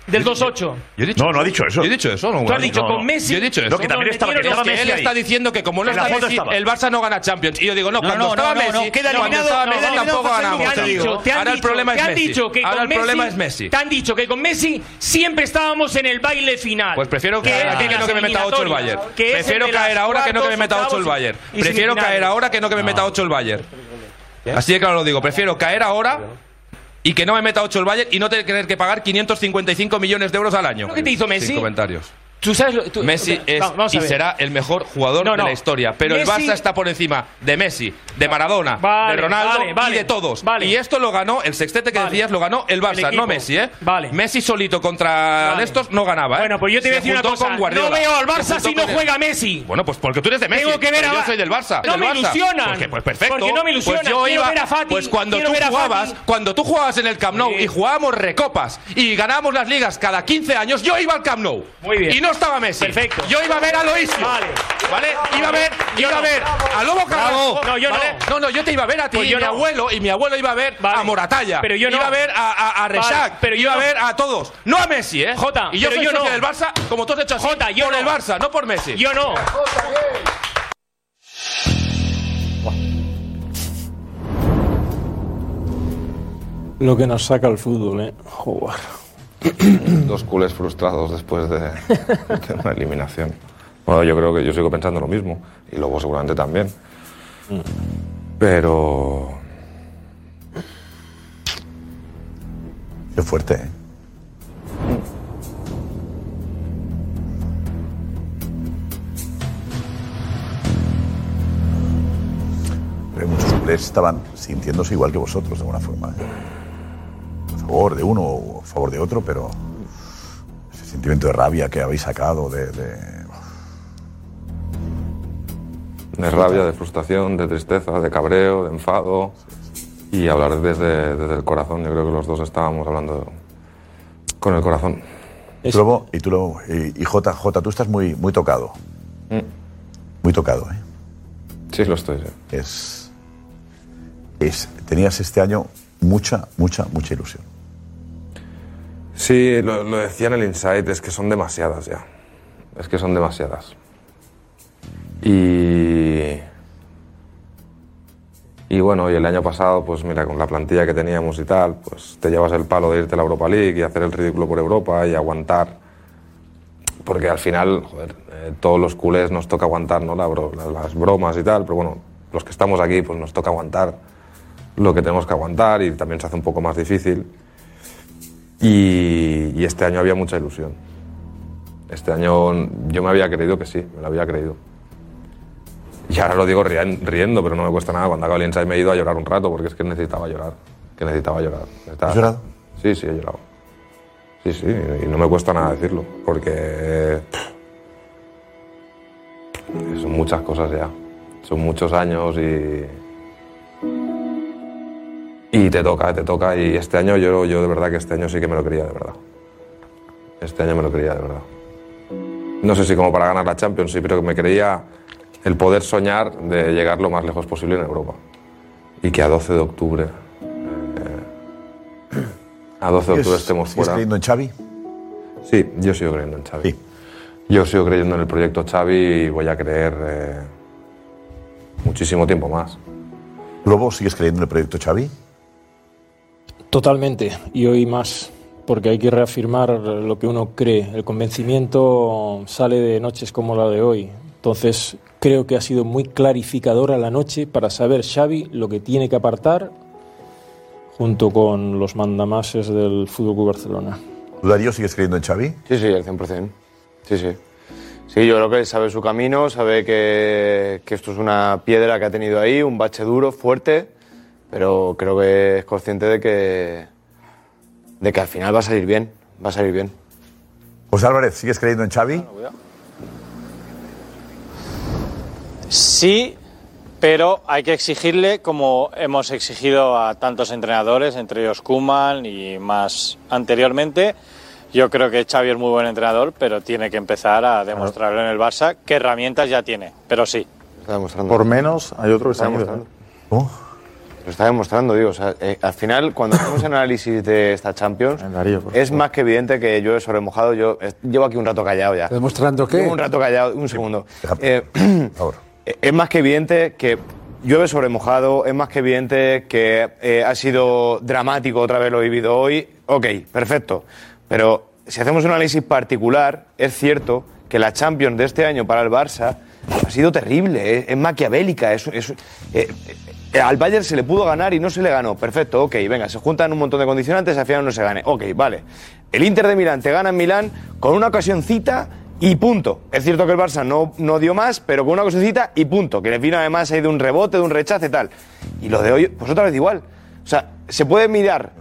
Del 2-8. Yo he dicho No, no ha dicho eso. Yo he dicho eso, no. Tú has dicho con Messi. Yo he dicho eso. No, que también estaba, que estaba Es que Messi él ahí. está diciendo que como no está Messi, estaba. el Barça no gana Champions. Y yo digo, no, No, cuando no, estaba no, no, Messi, no, queda cuando eliminado, estaba no, Messi tampoco pues ganamos. te han dicho, te han Ahora el problema te es han Messi. dicho que Ahora el problema es Messi. Te han dicho que con Messi siempre estábamos en el baile final. Pues prefiero que caer aquí que no que me meta 8 el Bayern. Prefiero caer ahora que no que me meta 8 el Bayern. Prefiero caer ahora que no que me meta 8 el Bayern. Así de claro lo digo, prefiero caer ahora y que no me meta 8 el Bayern y no tener que pagar 555 millones de euros al año. ¿Qué te hizo Messi? Sin comentarios. Messi es y será el mejor jugador de la historia. Pero el Barça está por encima de Messi, de Maradona, de Ronaldo y de todos. Y esto lo ganó, el sextete que decías lo ganó el Barça, no Messi, ¿eh? Messi solito contra estos no ganaba. ¿eh? Bueno, pues yo te voy a decir una cosa. No veo al Barça si no juega Messi. Bueno, pues porque tú eres de Messi. Tengo que ver. Yo soy del Barça. No me Barça. ilusionan. Pues, perfecto. Porque no me pues ilusionan. Pues yo Quiero iba, ver a Pues cuando tú jugabas, cuando tú jugabas en el Camp Nou y jugábamos recopas y ganábamos las ligas cada 15 años, yo iba al Camp Nou. Muy bien. No estaba Messi. Perfecto. Yo iba a ver a Loisio. Vale. ¿Vale? Iba a ver, Yo iba a no. ver a Lobo Carrasco. No, yo no. ¿vale? No, no, yo te iba a ver a ti Pues y yo mi no. abuelo, y mi abuelo iba a ver a Moratalla. Pero yo no. Iba a ver a, a, a Vale, Rezac. pero yo iba a no. ver a todos. No a Messi, ¿eh? Jota, Y yo pero soy yo socio no. del Barça, como tú has hecho así, Jota, yo por no. el Barça, no por Messi. Yo no. Lo que nos saca el fútbol, ¿eh? Jugar. Dos culés frustrados después de, de una eliminación. Bueno, yo creo que yo sigo pensando lo mismo. Y luego seguramente también. Pero. Qué fuerte, ¿eh? Muchos culés estaban sintiéndose igual que vosotros, de alguna forma. ¿eh? Favor de uno o a favor de otro, pero ese sentimiento de rabia que habéis sacado, de, de- De rabia, de frustración, de tristeza, de cabreo, de enfado. Y hablar desde, desde el corazón. Yo creo que los dos estábamos hablando con el corazón. Lobo, y tú, Lobo, y, y Jota, tú estás muy, muy tocado. Muy tocado, ¿eh? Sí, lo estoy. Es, es, tenías este año mucha, mucha, mucha ilusión. Sí, lo, decía en el Insight, es que son demasiadas ya. Es que son demasiadas. Y. Y bueno, y el año pasado, pues mira, con la plantilla que teníamos y tal, pues te llevas el palo de irte a la Europa League y hacer el ridículo por Europa y aguantar. Porque al final, joder, eh, todos los culés nos toca aguantar, ¿no? Las bromas y tal, pero bueno, los que estamos aquí, pues nos toca aguantar lo que tenemos que aguantar y también se hace un poco más difícil. Y, y este año había mucha ilusión. Este año yo me había creído que sí, me lo había creído. Y ahora lo digo rien- riendo, pero no me cuesta nada. Cuando acabo el ensayo me he ido a llorar un rato porque es que necesitaba llorar. Que necesitaba llorar. Necesitaba- ¿Has llorado? Sí, sí, he llorado. Sí, sí, y no me cuesta nada decirlo, porque pff, son muchas cosas ya. Son muchos años y. Y te toca, te toca. Y este año yo, yo de verdad que este año sí que me lo quería, de verdad. Este año me lo quería, de verdad. No sé si como para ganar la Champions, sí, pero que me creía el poder soñar de llegar lo más lejos posible en Europa. Y que a 12 de octubre. eh, a 12 de octubre estemos ¿Sigues fuera. creyendo en Xavi? Sí, yo sigo creyendo en Xavi. Yo sigo creyendo en el proyecto Xavi y voy a creer eh, muchísimo tiempo más. ¿Lobo, sigues creyendo en el proyecto Xavi? Totalmente, y hoy más, porque hay que reafirmar lo que uno cree. El convencimiento sale de noches como la de hoy. Entonces, creo que ha sido muy clarificadora la noche para saber Xavi lo que tiene que apartar junto con los mandamases del Fútbol Club Barcelona. ¿Tú, Darío, sigues creyendo en Xavi? Sí, sí, al 100%. Sí, sí. Sí, yo creo que sabe su camino, sabe que, que esto es una piedra que ha tenido ahí, un bache duro, fuerte, pero creo que es consciente de que, de que al final va a salir bien, va a salir bien. José Álvarez, ¿sigues creyendo en Xavi? Sí, pero hay que exigirle como hemos exigido a tantos entrenadores, entre ellos Kuman y más anteriormente. Yo creo que Xavi es muy buen entrenador, pero tiene que empezar a demostrarlo en el Barça qué herramientas ya tiene. Pero sí. Está demostrando. Por menos, hay otro que Está ido. demostrando. ¿Cómo? Lo está demostrando, digo. o sea, eh, al final, cuando hacemos el análisis de esta Champions, es más que evidente que yo he sobremojado. Yo eh, llevo aquí un rato callado ya. ¿Demostrando qué? Llevo un rato callado, un segundo. Eh, es más que evidente que llueve sobre mojado, es más que evidente que eh, ha sido dramático otra vez lo vivido hoy. Ok, perfecto. Pero si hacemos un análisis particular, es cierto que la Champions de este año para el Barça ha sido terrible, es, es maquiavélica. Es, es- eh, eh, al Bayern se le pudo ganar y no se le ganó. Perfecto, ok, venga, se juntan un montón de condicionantes al final no se gane. Ok, vale. El Inter de Milán te gana en Milán con una ocasioncita y punto. Es cierto que el Barça no, no dio más, pero con una ocasioncita y punto. Que le vino además ahí de un rebote, de un rechace y tal. Y lo de hoy, pues otra vez igual. O sea, se puede mirar.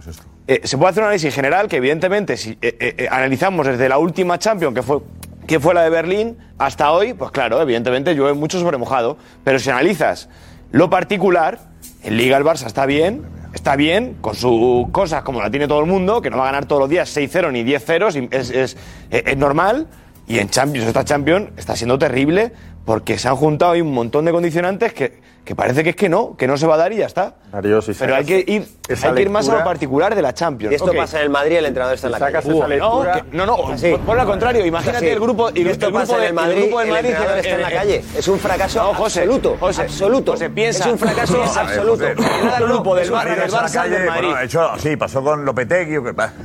eh, se puede hacer un análisis general que, evidentemente, si eh, eh, eh, analizamos desde la última Champions, que fue, que fue la de Berlín, hasta hoy, pues claro, evidentemente llueve mucho sobre mojado. Pero si analizas lo particular, en Liga el Barça está bien, está bien, con sus cosas como la tiene todo el mundo, que no va a ganar todos los días 6-0 ni 10-0, es, es, es- es normal. Y en Champions, esta Champions está siendo terrible porque se han juntado ahí un montón de condicionantes que, que parece que es que no, que no se va a dar y ya está. Darío, si Pero hay que ir, hay que ir más a lo particular de la Champions. Y esto Ok. pasa en el Madrid, el entrenador está en la sacas calle. esa lectura- que- no, no, Así. por lo contrario, imagínate Así. el grupo y Y esto el grupo pasa en el Madrid, grupo del el Madrid entrenador que- está en la eh, calle. Es un fracaso No, José, absoluto. José, absoluto. José, piensa. Es un fracaso Piensa, absoluto. José, el grupo del Barça, del Madrid. Bueno, de hecho, sí, pasó con Lopetegui.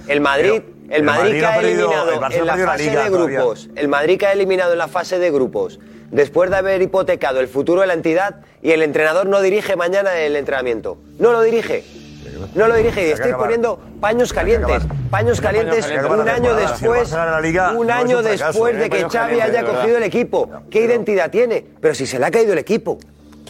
El Madrid, El Madrid, que ha perdido- eliminado el en la fase de todavía. grupos. El Madrid que ha eliminado en la fase de grupos. Después de haber hipotecado el futuro de la entidad y el entrenador no dirige mañana el entrenamiento. No lo dirige. No lo dirige y estoy poniendo paños calientes. Paños calientes un año después. Un año después ¿eh? de que Xavi haya cogido el equipo. ¿Qué identidad tiene? Pero si se le ha caído el equipo.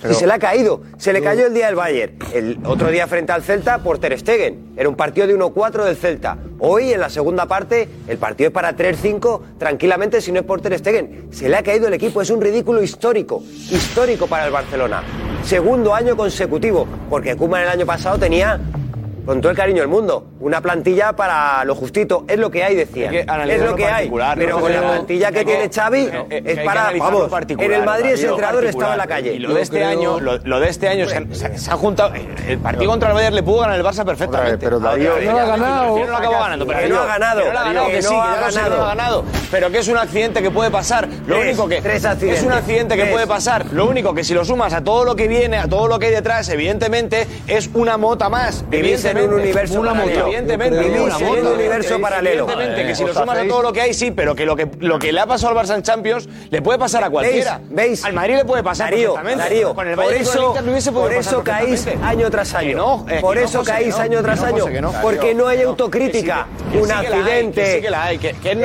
Pero- si se le ha caído. Se le cayó el día del Bayern. El otro día frente al Celta por Ter Stegen. Era un partido de 1-4 del Celta. Hoy, en la segunda parte, el partido es para 3-5 tranquilamente si no es por Ter Stegen. Se le ha caído el equipo. Es un ridículo histórico. Histórico para el Barcelona. Segundo año consecutivo. Porque Koeman el año pasado tenía... Con todo el cariño del mundo, una plantilla para lo justito, es lo que hay, decía. Hay que Es lo que hay. Pero con la Pero- plantilla que tiene Xavi, pero, eh, es que para, vamos, en el Madrid ese entrenador estaba en la calle. Y lo de este año, lo, lo de este año, se, se- se han juntado. El partido contra el Bayern le pudo ganar el Barça perfectamente. pero Darío- No ha ganado. No lo acabó ganando, pero Que no ha ganado, ganado, que sí, no que ha no ganado. lo ha ganado. Pero que es un accidente que puede pasar. Lo Tres, único que. tres Es un accidente que puede pasar. Lo único que si lo sumas a todo lo que viene, a todo lo que hay detrás, evidentemente, es una mota más. Vivís en un Evidentemente. universo Una mota. Evidentemente. En un universo paralelo. Evidentemente, que si lo sumas a todo lo que hay, sí, pero que lo que, lo que le ha pasado al Barça en Champions le puede pasar a cualquiera. ¿Veis? Al Madrid le puede pasar Darío. Darío, con el por eso, por eso caís año tras año. Por eso caís año tras año. Porque no hay autocrítica. un accidente.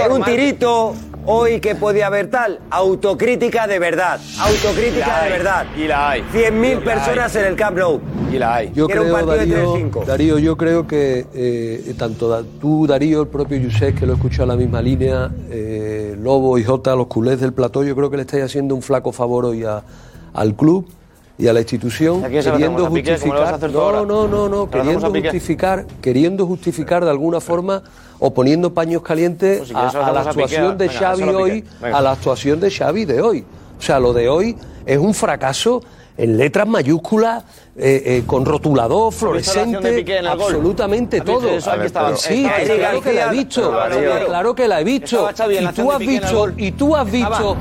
un tirito. Hoy que podía haber tal, autocrítica de verdad, autocrítica La de hay, verdad. y la hay. 100.000 Y la hay. personas en el Camp Nou. Y la hay. Yo Era un creo, partido de Darío, 3-5. Darío, yo creo que eh, tanto da- tú, Darío, el propio Josep, que lo he escuchado en la misma línea, eh, Lobo y Jota, los culés del plató, yo creo que le estáis haciendo un flaco favor hoy a- al club y a la institución, ¿A quién se lo queriendo? ¿A Piqué, a justificar, no, no, no, no, ¿Se lo hacemos queriendo a justificar, queriendo justificar de alguna forma o poniendo paños calientes Pues si a, a la actuación de venga, Xavi hoy, a la actuación de Xavi de hoy. O sea, lo de hoy es un fracaso en letras mayúsculas, eh, eh, con rotulador, fluorescente, absolutamente ¿Has visto todo. eso? Sí, que claro que la he visto, claro que la he visto. Y tú has visto, y tú has visto,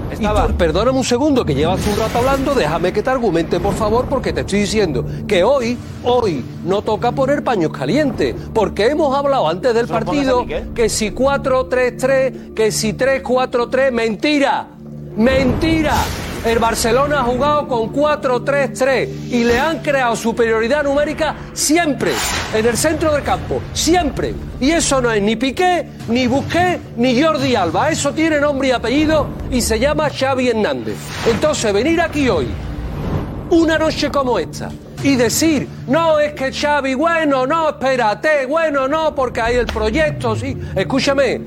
perdóname un segundo, que llevas un rato hablando, déjame que te argumente, por favor, porque te estoy diciendo que hoy, hoy, no toca poner paños calientes, porque hemos hablado antes del ¿Se lo pongas a partido que si 4-3-3, que si 3-4-3, mentira, mentira. El Barcelona ha jugado con 4-3-3 y le han creado superioridad numérica siempre en el centro del campo, siempre. Y eso no es ni Piqué, ni Busqué, ni Jordi Alba. Eso tiene nombre y apellido y se llama Xavi Hernández. Entonces, venir aquí hoy una noche como esta y decir, no, es que Xavi, bueno, no, espérate, bueno, no, porque hay el proyecto, sí. Escúchame,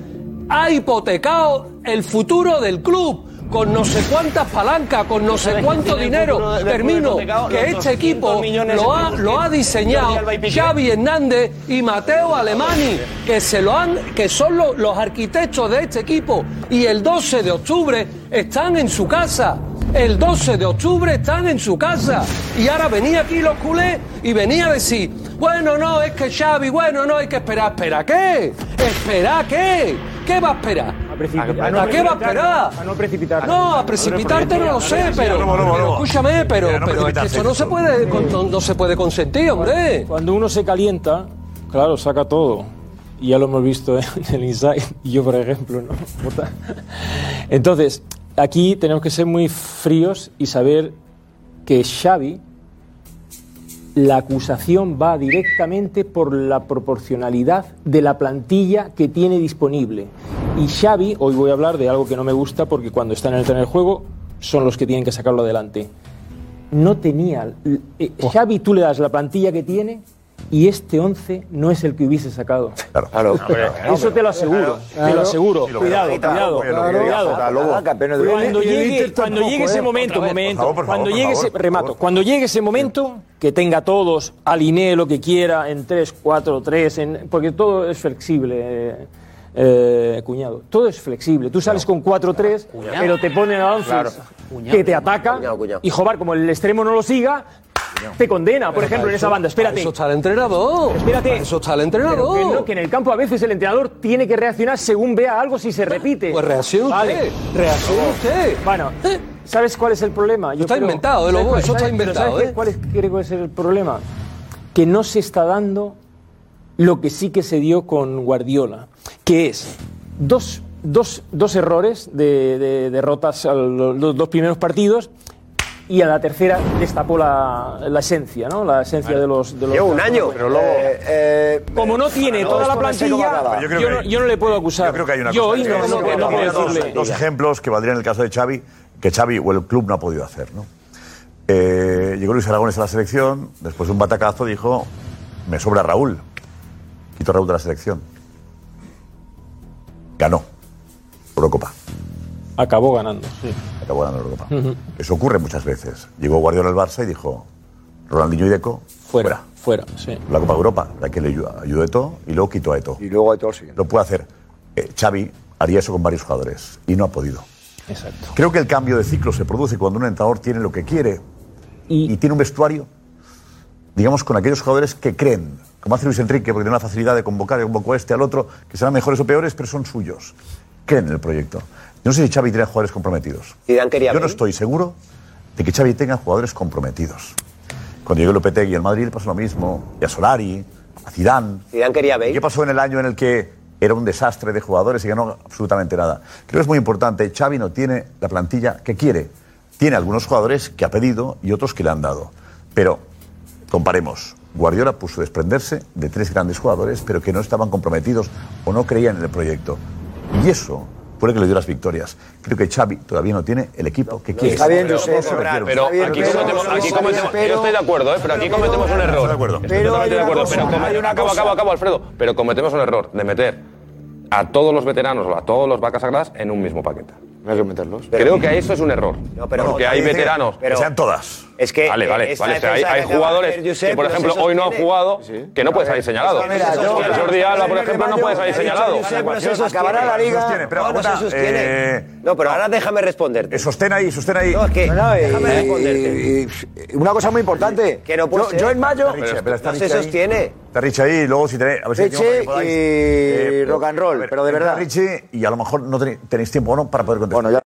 ha hipotecado el futuro del club con no sé cuántas palancas, con no sé ¿Sabes cuánto dinero. Termino, que Los este 200 equipo lo ha, lo ha diseñado. Xavi Hernández y Mateo Alemani, que se lo han, que son lo- los arquitectos de este equipo. Y el 12 de octubre están en su casa. El 12 de octubre están en su casa. Y ahora venía aquí los culés y venía a decir, bueno, no, es que Xavi, bueno, no, hay que esperar. ¿Espera qué? ¿Espera qué? ¿Qué va a esperar? ¿A, qué va a esperar? A no precipitar. No, a precipitarte no lo sé, pero, pero escúchame, pero, es que eso no se puede, no, se puede consentir, hombre. Cuando uno se calienta, claro, saca todo. Y ya lo hemos visto en el Inside. Y yo, por ejemplo, ¿no? Entonces, aquí tenemos que ser muy fríos y saber que Xavi, la acusación va directamente por la proporcionalidad de la plantilla que tiene disponible. Y Xavi, hoy voy a hablar de algo que no me gusta porque cuando están en el terreno del juego son los que tienen que sacarlo adelante. No tenía. eh, Xavi, tú le das la plantilla que tiene y este 11 no es el que hubiese sacado. Claro, Eso te lo aseguro, te lo aseguro. Cuidado, cuidado, cuidado. Cuando llegue, cuando llegue ese momento, momento, cuando llegue ese, remato, cuando llegue ese momento, que tenga todos, alinee lo que quiera en 3, 4, 3, en, porque todo es flexible. eh, eh, cuñado. Todo es flexible. Tú sales con 4-3, pero te ponen a Claro. Banfield que te ataca y Jobar, como el extremo no lo siga, te condena, por ejemplo, en esa banda. Espérate. eso está el entrenador. Espérate. Eso está el entrenador. Pero que, no, que en el campo a veces el entrenador tiene que reaccionar según vea algo si se repite. Pues reaccione usted, reaccione usted. Bueno, ¿sabes cuál es el problema? Yo Está creo- inventado, eh, ¿sabes Lobo, cuál- eso está inventado, ¿sabes eh? ¿Cuál es, creo que es el problema? Que no se está dando lo que sí que se dio con Guardiola, que es dos, dos, dos errores de, de derrotas a los dos primeros partidos y a la tercera destapó la, la esencia, ¿no? La esencia de los... De los Lleva un año. Pero luego... como no tiene no, toda la plantilla, yo, no, que- yo no le puedo acusar. Yo creo que hay una Yo cosa. no, puedo dos, decirle. dos ejemplos que valdrían en el caso de Xavi, que Xavi o el club no ha podido hacer. ¿no? Eh, llegó Luis Aragones a la selección, después de un batacazo dijo, me sobra Raúl. Quito a Raúl de la selección. Ganó. Eurocopa. Acabó ganando, sí. Acabó ganando la Eurocopa. Ujú. Eso ocurre muchas veces. Llegó Guardiola al Barça y dijo, Ronaldinho y Deco, Fuera, fuera, sí. la Copa de Europa, la que le ayudó ayudó a Eto'o y luego quitó a Eto'o. Y luego a Eto'o siguiente. Lo puede hacer. Eh, Xavi haría eso con varios jugadores y no ha podido. Exacto. Creo que el cambio de ciclo se produce cuando un entrenador tiene lo que quiere y, tiene un vestuario, digamos, con aquellos jugadores que creen, como hace Luis Enrique, porque tiene una facilidad de convocar, y convocó a este al otro, que serán mejores o peores, pero son suyos. Creen en el proyecto. No sé si Xavi tiene jugadores comprometidos. Quería Yo no estoy seguro de que Xavi tenga jugadores comprometidos. Cuando llegó Lopetegui al Madrid le pasó lo mismo, y a Solari, a Zidane. Zidane quería ¿Y ¿Qué pasó en el año en el que era un desastre de jugadores y ganó absolutamente nada? Creo que es muy importante. Xavi no tiene la plantilla que quiere. Tiene algunos jugadores que ha pedido y otros que le han dado. Pero comparemos. Guardiola puso desprenderse de tres grandes jugadores, pero que no estaban comprometidos o no creían en el proyecto. Y eso fue lo que le dio las victorias. Creo que Xavi todavía no tiene el equipo que quiere. está bien, Pero- Josep, eso. Pero aquí cometemos, aquí cometemos- yo estoy de acuerdo, ¿eh? pero aquí cometemos un error. Estoy de acuerdo. Estoy Pero totalmente hay de acuerdo. Pero acabo, cosa. acabo, acabo, Alfredo. Pero cometemos un error de meter a todos los veteranos o a todos los vacas sagradas en un mismo paquete. No hay que meterlos. Creo que eso es un error. No, pero porque hay veteranos. pero- Que sean todas. Es que Vale, vale, esta vale. hay, jugadores Josep, que, por ejemplo, hoy no han jugado que no puede salir señalado. Jordi Alba, por ejemplo, no puede salir señalado. Acabará la liga. No, no se aguanta, sostiene. eh, no, pero ahora déjame responderte. Eh, Sostén ahí, sostén ahí. No, es que déjame y- responderte. y- y una cosa muy importante. Que no puede yo, ser. yo en mayo. No se sostiene. Está Richie ahí y luego si tenéis. A ver si tiempo Richie y eh, rock and roll, ver, pero de verdad. Richie y a lo mejor no tenéis, tenéis tiempo o no para poder contestar. Bueno, ya.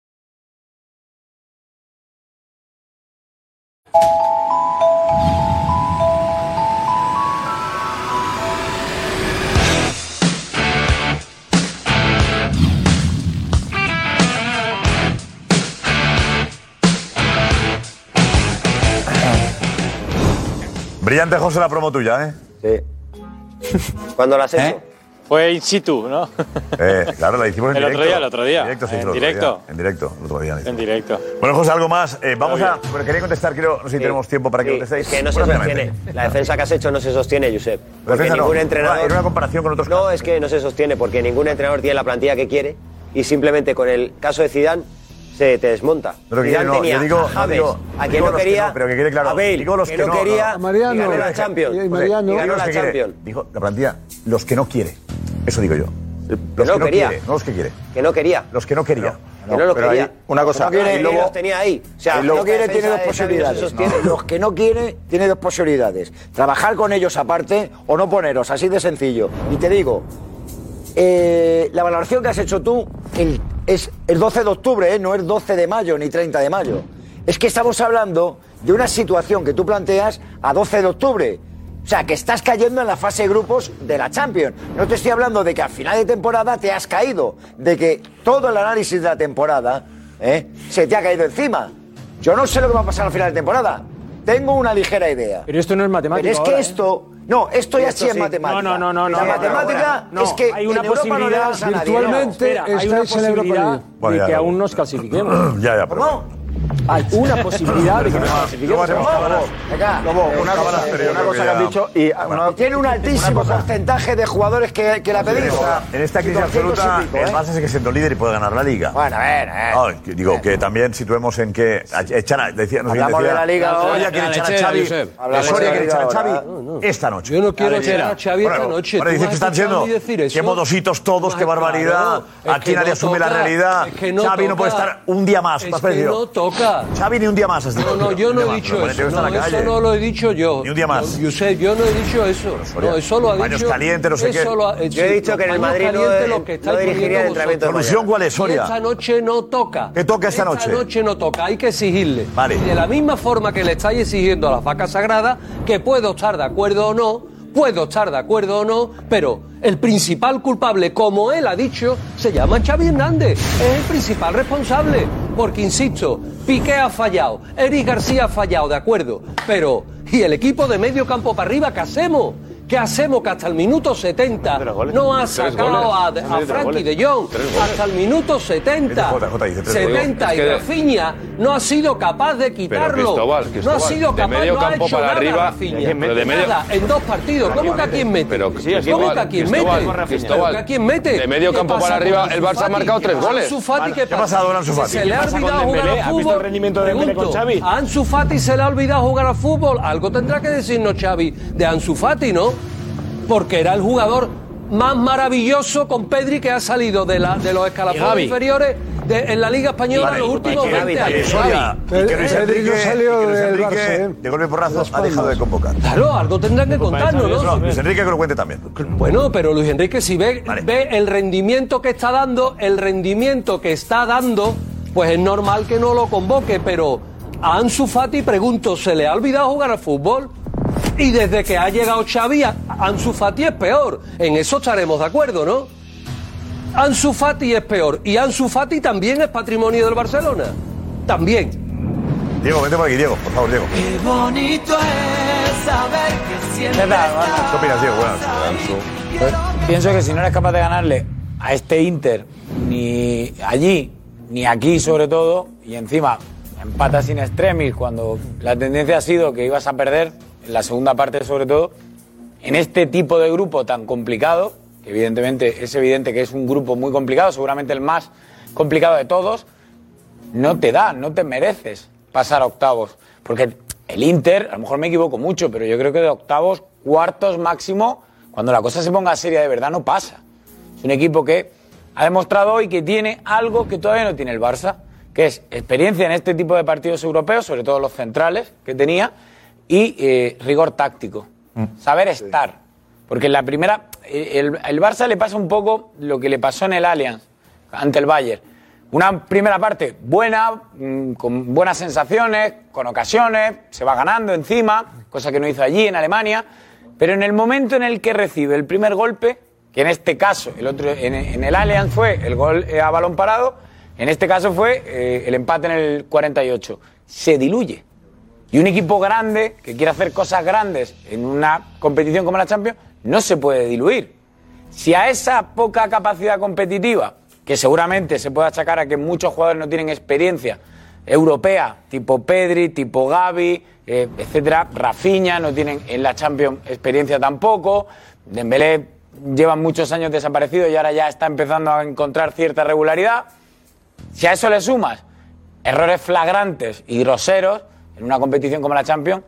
Brillante José la promo tuya, ¿eh? Sí. ¿Cuándo la has hecho? Fue in situ, ¿no? Eh, claro, la hicimos en El directo. otro día, el otro día. En directo, se En el directo. día. En directo, el otro día. En directo. Bueno, José, algo más. Eh, vamos a. Pero quería contestar, creo, no sé si Sí. tenemos tiempo para que Sí, contestéis. es que no se sostiene. La defensa que has hecho no se sostiene, Josep. La Porque defensa no. ningún Era- entrenador. Era una comparación con otros No, es que no se sostiene porque ningún entrenador tiene la plantilla que quiere y simplemente con el caso de Zidane se te desmonta. Pero que Zidane no, tenía yo digo- a no James, digo- a quien digo no que quería, no, pero que quede claro, a Bale, digo los que, que no no, quería, no. Mariano. y ganó la Champions. y Mariano. y ganó la que quiere. Champions. Dijo la plantilla, los que no quiere. Eso digo yo. Los no que no quería. quiere, no los que quiere. Que no quería. Los que no quería. que no lo quería. una cosa. No quiere, Y luego- los tenía ahí. O sea, el que no quiere tiene dos no posibilidades. Los que no quiere tiene dos posibilidades. Trabajar con ellos aparte o no poneros, así de sencillo. Y te digo, eh, la valoración que has hecho tú el- es el 12 de octubre, ¿eh? no el 12 de mayo ni 30 de mayo. Es que estamos hablando de una situación que tú planteas a 12 de octubre. O sea, que estás cayendo en la fase de grupos de la Champions. No te estoy hablando de que a final de temporada te has caído, de que todo el análisis de la temporada ¿eh? se te ha caído encima. Yo no sé lo que va a pasar al final de temporada. Tengo una ligera idea. Pero esto no es matemático. Pero es que ¿eh? esto. No, esto ya Esto sí es matemática. No, no, no, no, La no, matemática no, es que hay una en Europa no posibilidad nadie, virtualmente no. Espera, hay una estáis en Europa posibilidad de que aún nos clasifiquemos. Ya, ya, pero. ¿Cómo? Hay una posibilidad de que nos clasifiquemos. Eh, una cosa, eh, una cosa que has dicho y una- tiene un altísimo porcentaje de jugadores que, que la esta, en esta crisis 200 y absoluta, pico, el ¿eh? Barça sigue siendo líder y puede ganar la Liga. Bueno, a ver, eh. No, que digo que también situemos en que echar a, decía, no Hablamos decía, de la Liga. Soria quiere echar a Xavi, que Soria quiere echar a Xavi esta noche. Yo no quiero echar a. Xavi esta noche. Ahora ¿Tú dices que están siendo, que modositos todos, qué barbaridad. es Aquí que nadie no asume la realidad. es que no Xavi no puede estar un día más. Es ¿tú has que perdido? No toca. Xavi ni un día más. has dicho. No, no, yo no he más. dicho eso. No, eso no lo he dicho yo. Ni un día más. Yo sé, yo no he dicho eso. No, eso lo ha Baños dicho. calientes, no sé qué. ha- Yo he dicho que en el Madrid no- lo que no dirigiría el entrenamiento. ¿Solución cuál es, Soria? Esta noche no toca. ¿Qué toca esta noche? Esta noche no toca, hay que exigirle. Vale. De la misma forma que le estáis exigiendo a las vacas sagradas, que puedo estar de acuerdo o no, puedo estar de acuerdo o no, pero el principal culpable, como él ha dicho, se llama Xavi Hernández. Es el principal responsable. Porque, insisto, Piqué ha fallado, Eric García ha fallado, de acuerdo. Pero, ¿y el equipo de medio campo para arriba qué hacemos? ¿Qué hacemos que hasta el minuto 70 no ha sacado a, a Frankie de Jong? Hasta el minuto 70. Jota, Jota dice tres goles. 70 Es y Rafinha no ha sido capaz de quitarlo. Cristóbal, no Cristóbal, ha sido de capaz, medio no ha campo hecho para nada, arriba, Rafinha. pero de medio- Nada, en dos partidos. ¿Cómo que a quién mete? Pero, ¿Cómo Cristóbal, que a quién mete? Cristóbal, ¿Pero que a quién mete? de medio ¿Qué campo pasa para arriba, el Barça ha marcado tres ¿Qué goles. ¿qué ¿Qué ha pasado con Ansu Fati? Se le ha ¿Qué pasa olvidado jugar al ¿Has visto fútbol. el rendimiento de con Xavi? A Ansu Fati se le ha olvidado jugar al fútbol. Algo tendrá que decirnos Xavi de Ansu Fati, ¿no? Porque era el jugador más maravilloso con Pedri que ha salido de, la, de los escalafones inferiores de- en la Liga Española Vale, en los últimos y que- 20 y que años. Pedri Enrique, no salió del Enrique, Barça, ¿eh? de golpe porrazo, ha dejado de convocar. Claro, algo tendrán que contarnos, ¿no? Luis Enrique que lo cuente también. Bueno, pero Luis Enrique, si ve, ve el rendimiento que está dando, el rendimiento que está dando, pues es normal que no lo convoque, pero a Ansu Fati, pregunto, ¿se le ha olvidado jugar al fútbol? Y desde que ha llegado Xavi, Ansu Fati es peor. En eso estaremos de acuerdo, ¿no? Ansu Fati es peor. Y Ansu Fati también es patrimonio del Barcelona. También. Diego, vente por aquí, Diego, por favor, Diego. Qué bonito es saber que siempre ¿Qué opinas, Diego? Buenas. Pues, pienso que si no eres capaz de ganarle a este Inter, ni allí, ni aquí sobre todo, y encima empatas sin extremis cuando la tendencia ha sido que ibas a perder, en la segunda parte sobre todo, en este tipo de grupo tan complicado, que evidentemente es evidente que es un grupo muy complicado, seguramente el más complicado de todos, no te da, no te mereces pasar a octavos. Porque el Inter, a lo mejor me equivoco mucho, pero yo creo que de octavos, cuartos máximo, cuando la cosa se ponga seria de verdad, no pasa. Es un equipo que ha demostrado hoy que tiene algo que todavía no tiene el Barça, que es experiencia en este tipo de partidos europeos, sobre todo los centrales que tenía, y eh, rigor táctico. Saber estar. Porque en la primera, el, el Barça le pasa un poco lo que le pasó en el Allianz ante el Bayern. Una primera parte buena, mm, con buenas sensaciones, con ocasiones, se va ganando encima, cosa que no hizo allí en Alemania, pero en el momento en el que recibe el primer golpe, que en este caso, el otro, en, en el Allianz fue el gol eh, a balón parado, en este caso fue eh, el empate en el 48, se diluye. Y un equipo grande que quiere hacer cosas grandes en una competición como la Champions no se puede diluir. Si a esa poca capacidad competitiva, que seguramente se puede achacar a que muchos jugadores no tienen experiencia europea, tipo Pedri, tipo Gavi, eh, etcétera, Rafinha, no tienen en la Champions experiencia tampoco, Dembélé lleva muchos años desaparecido y ahora ya está empezando a encontrar cierta regularidad. Si a eso le sumas errores flagrantes y groseros en una competición como la Champions,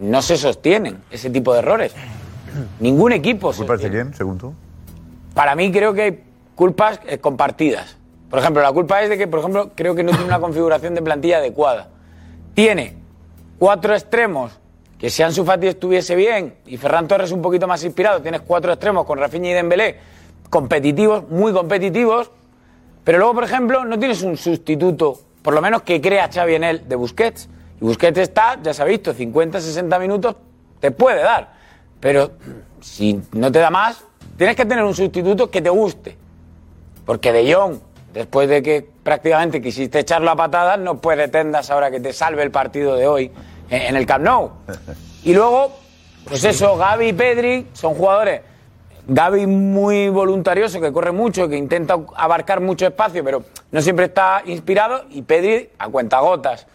no se sostienen ese tipo de errores. Ningún equipo. ¿Culpa de quién, según tú? Para mí creo que hay culpas eh, compartidas. Por ejemplo, la culpa es de que, por ejemplo, creo que no tiene una configuración de plantilla adecuada. Tiene cuatro extremos que si Ansu Fati estuviese bien y Ferran Torres un poquito más inspirado, tienes cuatro extremos con Rafinha y Dembélé competitivos, muy competitivos, pero luego, por ejemplo, no tienes un sustituto, por lo menos que crea Xavi en él, de Busquets. Y Busquets está, ya se ha visto, 50, 60 minutos, te puede dar. Pero si no te da más, tienes que tener un sustituto que te guste. Porque De Jong, después de que prácticamente quisiste echarlo a patadas, no pretendas ahora que te salve el partido de hoy en el Camp Nou. Y luego, pues eso, Gaby y Pedri son jugadores Gaby muy voluntarioso, que corre mucho, que intenta abarcar mucho espacio, pero no siempre está inspirado, y Pedri a cuentagotas.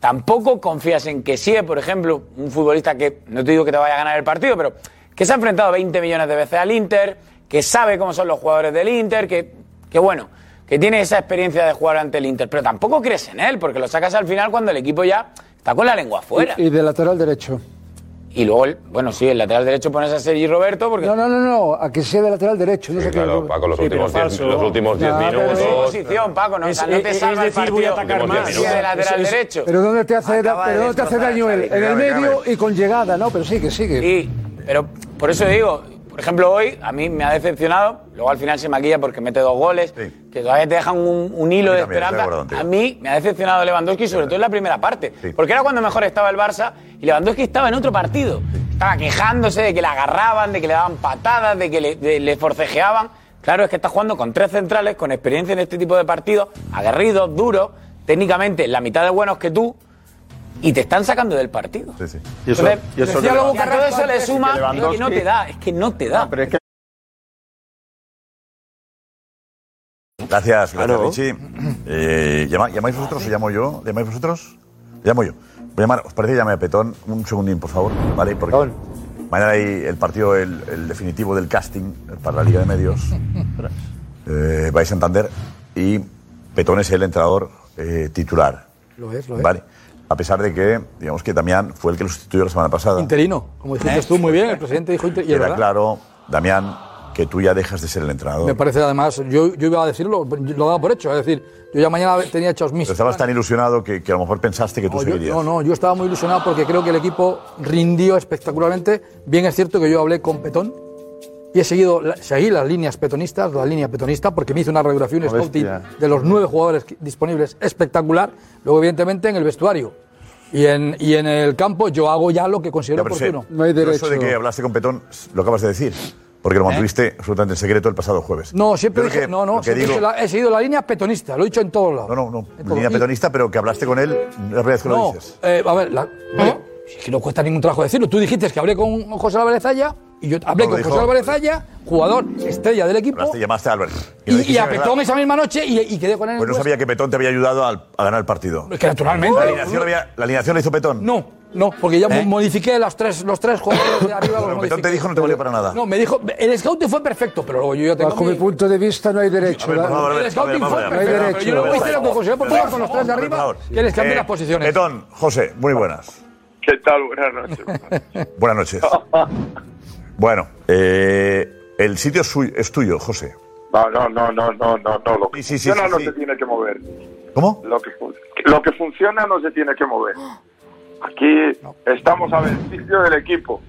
Tampoco confías en que sí, por ejemplo, un futbolista que, no te digo que te vaya a ganar el partido, pero que se ha enfrentado 20 millones de veces al Inter, que sabe cómo son los jugadores del Inter, que, que bueno, que tiene esa experiencia de jugar ante el Inter, pero tampoco crees en él, porque lo sacas al final cuando el equipo ya está con la lengua afuera. Y, y de lateral derecho. Y luego, el- bueno, sí, el lateral derecho pones a Sergi Roberto porque... No, no, no, no, a que sea de lateral derecho. No sé qué- claro, Paco, los Sí, últimos pero 10 falso. los últimos 10 No, pero minutos. sí, posición, Paco, no, o sea, no te Es- salva es el voy a atacar más. si de lateral Es- es- derecho. Pero ¿dónde te hace, pero de ¿dónde te hace daño él? En el medio y con llegada, ¿no? Pero sigue, sigue. Sí, pero por eso digo, por ejemplo, hoy a mí me ha decepcionado, luego al final se maquilla porque mete dos goles, que todavía te dejan un, un hilo de también, estoy de esperanza. acuerdo contigo. A mí me ha decepcionado Lewandowski, sobre todo en la primera parte, porque era cuando mejor estaba el Barça y Lewandowski estaba en otro partido. Estaba quejándose de que le agarraban, de que le daban patadas, de que le, de- le forcejeaban. Claro, es que está jugando con tres centrales, con experiencia en este tipo de partidos, aguerridos, duros, técnicamente la mitad de buenos que tú, y te están sacando del partido. Sí, sí. Y eso- Entonces, y eso luego Carrasco eso le y suma que es que no te da, es que no te da. pero es que Gracias, gracias. Richie. Eh, ¿llama- ¿Llamáis vosotros o llamo yo? ¿Llamáis vosotros? Llamo yo. Voy a llamar, ¿os parece que llame a Petón? Un segundín, por favor. ¿Vale? Porque mañana hay el partido, el, el definitivo del casting para la Liga de Medios. eh, va a Santander y Petón es el entrenador eh, titular. Lo es, lo es. ¿Vale? A pesar de que, digamos que Damián fue el que lo sustituyó la semana pasada. Interino, como dijiste tú muy bien, el presidente dijo interino. Verdad. claro, Damián, que tú ya dejas de ser el entrenador. Me parece además, yo, yo iba a decirlo, lo daba por hecho, es decir, yo ya mañana tenía hechos mis. Pero estabas tan ilusionado que, que a lo mejor pensaste que tú No, yo, seguirías. no, no, yo estaba muy ilusionado porque creo que el equipo rindió espectacularmente. Bien es cierto que yo hablé con Petón y he seguido seguí las líneas petonistas, la línea petonista, porque me hizo una radiografía, un scouting bestia. de los nueve jugadores disponibles espectacular. Luego, evidentemente, en el vestuario y en, y en el campo yo hago ya lo que considero Ya, pero sí, oportuno. yo Eso de que hablaste con Petón, lo acabas de decir. Porque lo ¿Eh? mantuviste absolutamente en secreto el pasado jueves. No, siempre lo dije, que- no, no, lo siempre digo- dije la- he seguido la línea petonista, lo he dicho en todos lados. No, no, no. En. Línea petonista, pero que hablaste con él, la vez que lo No, dices. eh, a ver, la- bueno, si es que no cuesta ningún trabajo decirlo. Tú dijiste que hablé con José Álvarez Zaya y yo hablé No, con dijo- José Álvarez Zaya, jugador estrella del equipo, Hablaste, llamaste a Álvarez. y, y a ¿verdad? Petón esa misma noche y, y quedé con él. en Pues no sabía que Petón te había ayudado al- a, ganar el partido. Es que naturalmente. ¿La alineación, había- ¿La alineación la hizo Petón? No, no, porque ya modifiqué los tres, los tres jugadores de arriba. los Bueno, Petón te dijo no te valió para nada. No, me dijo, el scouting fue perfecto, pero luego yo ya tengo Bajo mi mi- punto de vista no hay derecho. Ver, por favor, El scouting ver, fue allá. No hay perfecto, derecho. pero yo luego hice lo que consideré oportuno con los tres de Por arriba, favor. que les cambié Eh, las posiciones. Petón, José, muy buenas. ¿Qué tal? Buenas noches. Buenas noches. Bueno, eh, el sitio es, suyo- es tuyo, José. No, no, no, no, no, no, no. Lo que Sí, sí, funciona sí, no sí. se tiene que mover. ¿Cómo? Lo que, lo que funciona no se tiene que mover. Aquí estamos a beneficio del equipo.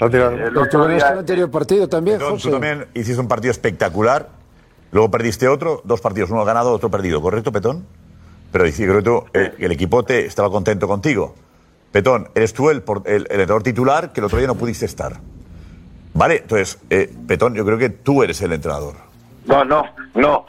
El Pero tú otro ganaste día- el anterior partido también, Petón, José. tú también hiciste un partido espectacular, luego perdiste otro, dos partidos, uno ganado, otro perdido, ¿correcto, Petón? Pero sí, creo que tú, eh, el equipo te estaba contento contigo. Petón, eres tú el, por- el, el entrenador titular que el otro día no pudiste estar. Vale, entonces, eh, Petón, yo creo que tú eres el entrenador. No, no, no.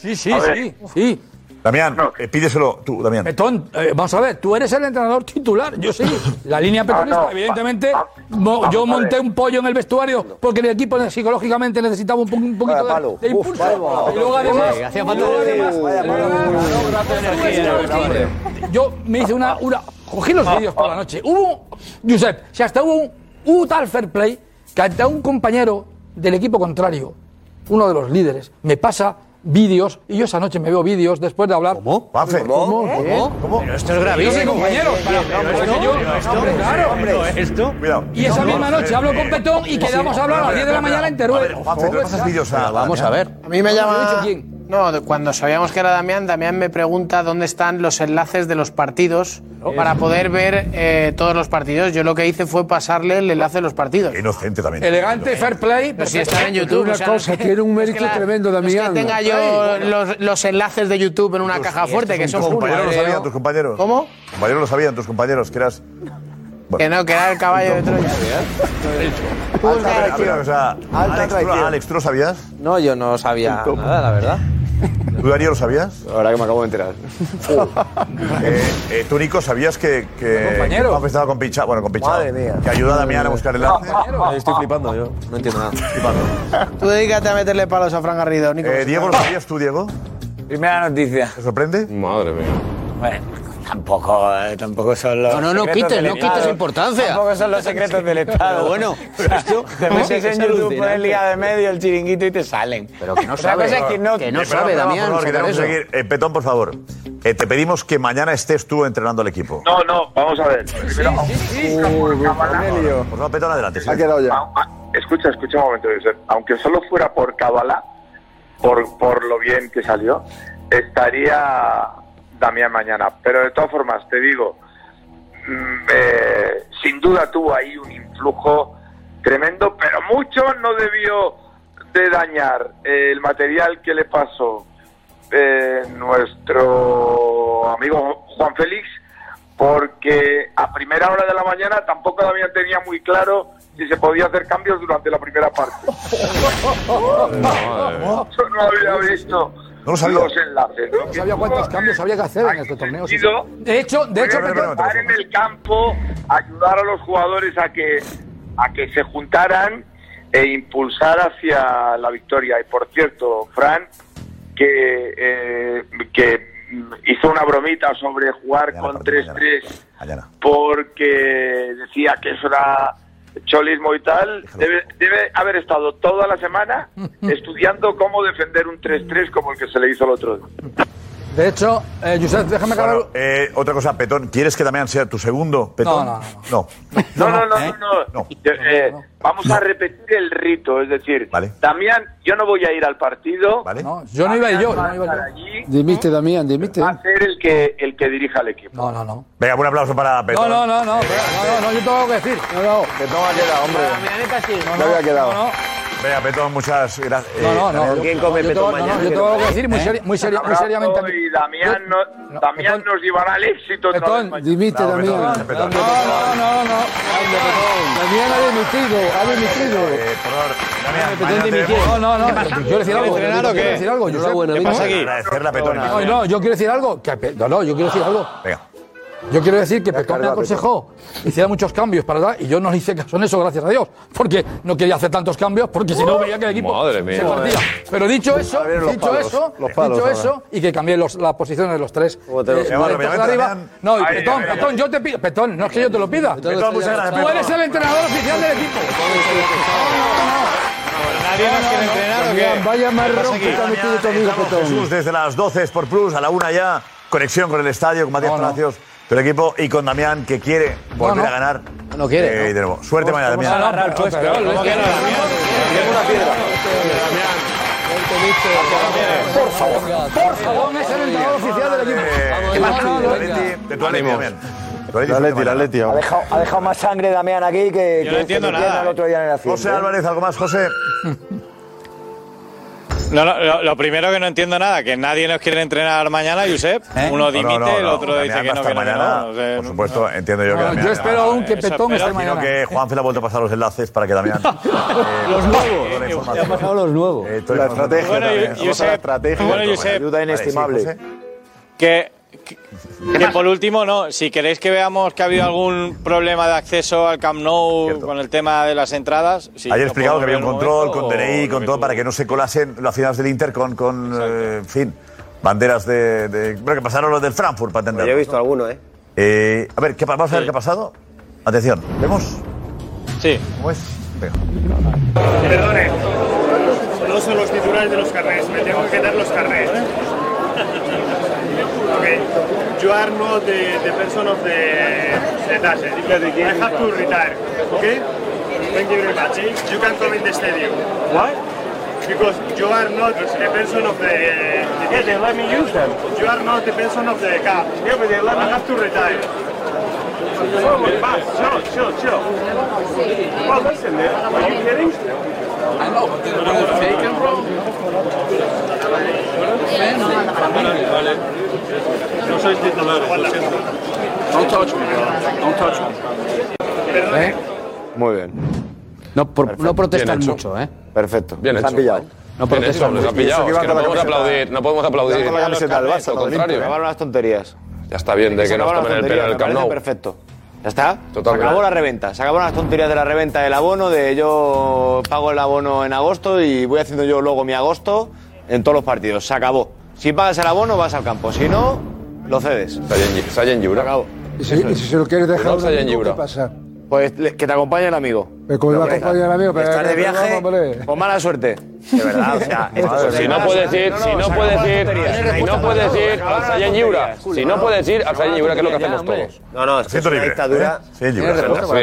Sí, sí, sí, sí. Damián, eh, pídeselo tú, Damián. Petón, eh, vamos a ver, tú eres el entrenador titular, yo sí. La línea petonista, Ah, no, evidentemente, vamos yo monté un pollo en el vestuario porque el equipo psicológicamente necesitaba un, po- un poquito de, de Uf, impulso. vaya palo. y luego además, hacía falta yo me hice una, una cogí los vídeos por la noche. Hubo, Josep, si hasta hubo un, hubo tal fair play que hasta un compañero del equipo contrario, uno de los líderes, me pasa vídeos y yo esa noche me veo vídeos después de hablar. ¿Cómo? Juanfe. ¿Cómo? ¿Cómo? ¿Cómo? Pero esto es gravísimo. Yo soy compañero. para- porque yo- hombre, claro. ¿Esto? Cuidado. Y esa misma noche hablo con Petón y quedamos a hablar a las 10 de la mañana en Teruel. Vamos a ver. A mí me llama. No, cuando sabíamos que era Damián, Damián me pregunta dónde están los enlaces de los partidos para poder ver eh, todos los partidos. Yo lo que hice fue pasarle el enlace de los partidos. Inocente también. Elegante, fair play. Pero si está en YouTube. Una o sea, cosa, que- tiene un no es mérito que la- tremendo, no es Damián. que tenga yo los, los enlaces de YouTube en una caja fuerte, que eso ¿Tus es compañeros lo sabían, tus compañeros? ¿Cómo? ¿Tus compañeros lo sabían, tus compañeros, que eras... Que no, que era el caballo de Troya. Alta Alex, ¿tú, traición. Alex, ¿tú lo sabías? No, yo no sabía nada, la verdad. ¿Tú, Darío, lo sabías? Ahora que me acabo de enterar. Eh, eh, tú, Nico, ¿sabías que, que compañero. Juanfe estaba con pinchado? Bueno, con pinchado. Madre mía. Que ayuda a Damián a buscar el enlace. Estoy flipando yo. No entiendo nada. Flipando. Tú dedícate a meterle palos a Fran Garrido, Nico. Eh, Diego, ¿lo sabías tú, Diego? Primera noticia. ¿Te sorprende? Madre mía. Bueno, tampoco, eh, tampoco son los. No, no, no quites, no quites importancia. Tampoco son los secretos del Estado. Pero bueno, esto. Te metes en YouTube, pones liga de medio, el chiringuito y te salen. Pero que no sabe, cosa es que no, que no sabe, Damián, Por favor, que seguir. Eh, Petón, por favor. Eh, te pedimos que mañana estés tú entrenando al equipo. No, no, vamos a ver. Primero, Por favor, Petón, adelante. sí. Ah, ah, Escucha, escucha un momento, Josep. Aunque solo fuera por Kabbalah, por, por lo bien que salió, estaría Damián mañana. Pero de todas formas, te digo, mm, eh, sin duda tuvo ahí un influjo tremendo, pero mucho no debió de dañar el material que le pasó eh, nuestro amigo Juan Félix, porque a primera hora de la mañana tampoco Damián tenía muy claro si se podía hacer cambios durante la primera parte. Yo no había visto los enlaces. No sabía cuántos cambios había que hacer en este torneo. sí, sí. De hecho, de hecho, estar en el campo, ayudar a los jugadores a que a que se juntaran e impulsar hacia la victoria. Y por cierto, Fran, que eh, que hizo una bromita sobre jugar con 3-3 porque decía que eso era cholismo y tal, debe, debe haber estado toda la semana estudiando cómo defender un 3-3 como el que se le hizo el otro día. De hecho, eh, Josep, déjame acabar. Bueno, eh, otra cosa, Petón. ¿Quieres que Damián sea tu segundo, Petón? No, no, No, no, no, no. no. Eh, vamos a repetir el rito, es decir, Damián, yo no voy a ir al partido. No, yo no iba a ir yo. No iba yo. allí, Dimite, Damián, dimite. va a ser el que el que dirija el equipo. No, no, no. Venga, un aplauso para No, Petón. no, no, no, no, no, no, yo tengo algo que decir. No, no. Petón ha quedado, hombre. No, No había quedado. No, no. Venga, Petón, muchas gracias. No, no, no. Damián. Yo- yo tengo- no, no, Yo tengo algo que decir muy, ¿Eh? seri- muy, seri- muy seriamente. Y Damián, no, Damián nos llevará al éxito. mañana. Dimite, Damián. Petón, Petón. No, no, no. Damián ha dimitido, ha dimitido. Eh, por favor, Damián, Petón mañana dimitió. No, no, no. Yo quiero decir algo. ¿Entrenar Yo o quiero qué? decir algo. ¿Qué pasa aquí? Petón. No, no, yo quiero decir algo. No, no, yo quiero decir algo. Venga. Yo quiero decir que Petón me aconsejó hiciera muchos cambios para dar y yo no hice caso en eso, gracias a Dios. Porque no quería hacer tantos cambios, porque si no veía que el equipo Madre mía. se partía. Pero dicho eso, dicho palos, eso, palos dicho eso, y que cambié los, las posiciones de los tres. te eh, Eh, bueno, arriba. No, y Petón, Petón, yo te pido. Petón, no es que yo te lo pida. Petón, Tú eres el entrenador oficial del equipo. ¿Nadie quiere entrenar Vaya marrón que te ha metido tu amigo Estamos, Petón. Jesús, desde las 12 por Plus, a la una ya, conexión con el estadio, con Matías No, no. Palacios, del equipo, y con Damián, que quiere volver no. a ganar. No quiere, Eh, ¿no? de nuevo. Suerte mañana, Damián. agarrar, pues, pero- ¿Cómo que no. Por favor, por favor, es el entrenador oficial del equipo. ¿Qué pasa? De tu Atleti, de tu Atleti, Damián. Suerte mañana. Ha dejado, ha dejado más sangre Damián aquí que, no el otro día en el accidente. José Álvarez, ¿algo más, José? No, no, lo, lo primero que no entiendo nada, que nadie nos quiere entrenar mañana, Josep. Uno No, dimite, no, no, el otro dice que no, que mañana, no. no sé, Por supuesto, entiendo yo que Damián. yo espero aún que Petón esté Imagino mañana. que Juanfe le ha vuelto a pasar los enlaces para que Damián. los nuevos. Ya han pasado los nuevos. La estrategia. Bueno, Josep, Ayuda inestimable. Que, que, por último, no, si queréis que veamos que ha habido algún problema de acceso al Camp Nou con el tema de las entradas. sí, Ayer lo explicado que había un control con DNI, con todo, que para que no se colasen las finales del Inter con, con eh, en fin, banderas de, de- Bueno, que pasaron los del Frankfurt, para entenderlo. Yo he visto alguno, ¿eh? Eh, a ver, ¿qué, vamos a ver qué ha pasado. Atención, ¿vemos? Sí. ¿Cómo es? Venga. Perdone, no son los titulares de los carnés, me tengo que quitar los carnés. Okay. You are not the, the person of the, the dash. I have to retire. Okay? Thank you very much. You can come in the stadium. Why? Because you are not the person of the. the yeah, they let me use them. You are not the person of the car. Yeah, but they let me. I have to retire. Forward, back, chill, chill, chill. Well, listen, man, are you kidding? I know, but they're taken, bro. No sois titulares, lo siento. Don't touch me, bro. Don't touch me. Muy bien. No, por- no protestan mucho, ¿eh? Perfecto. Bien hecho. pillado. No protesta les ha pillado. Es que no podemos aplaudir, no podemos aplaudir. Con la camiseta del Barça, contrario. Las tonterías. Ya está bien de que nos tomen el pelo en el Camp Nou. Perfecto. Ya está. Totalmente. Se acabó la reventa. Se acabaron las tonterías de la reventa del abono, de yo pago el abono en agosto y voy haciendo yo luego mi agosto en todos los partidos. Se acabó. Si pagas el abono, vas al campo. Si no, lo cedes. Sayen Yura. Se acabó. Y si, y si se lo quieres dejar a un Sayen amigo, ¿qué pasa? Pues le- que te acompañe el amigo. Como iba a acompañar amigo, pero- Estar de viaje, hombre. con mala suerte. De verdad, o sea, esto Si no puedes ir, si no puedes ir, si no puedes ir al Sayen Yura, si no puedes ir al Sayen Yura, que es lo que hacemos todos. No, no, es una libre. dictadura. Sí,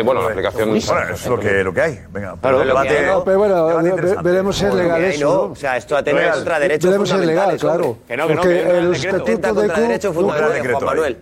bueno, la aplicación. Es lo que, lo que hay. Venga, Claro, pero bueno, veremos si es legal eso. no. ¿no? O sea, esto atenta contra derechos Veremos si es legal, claro. Que no, que no, el estatuto de derechos fundamentales, Juan Manuel.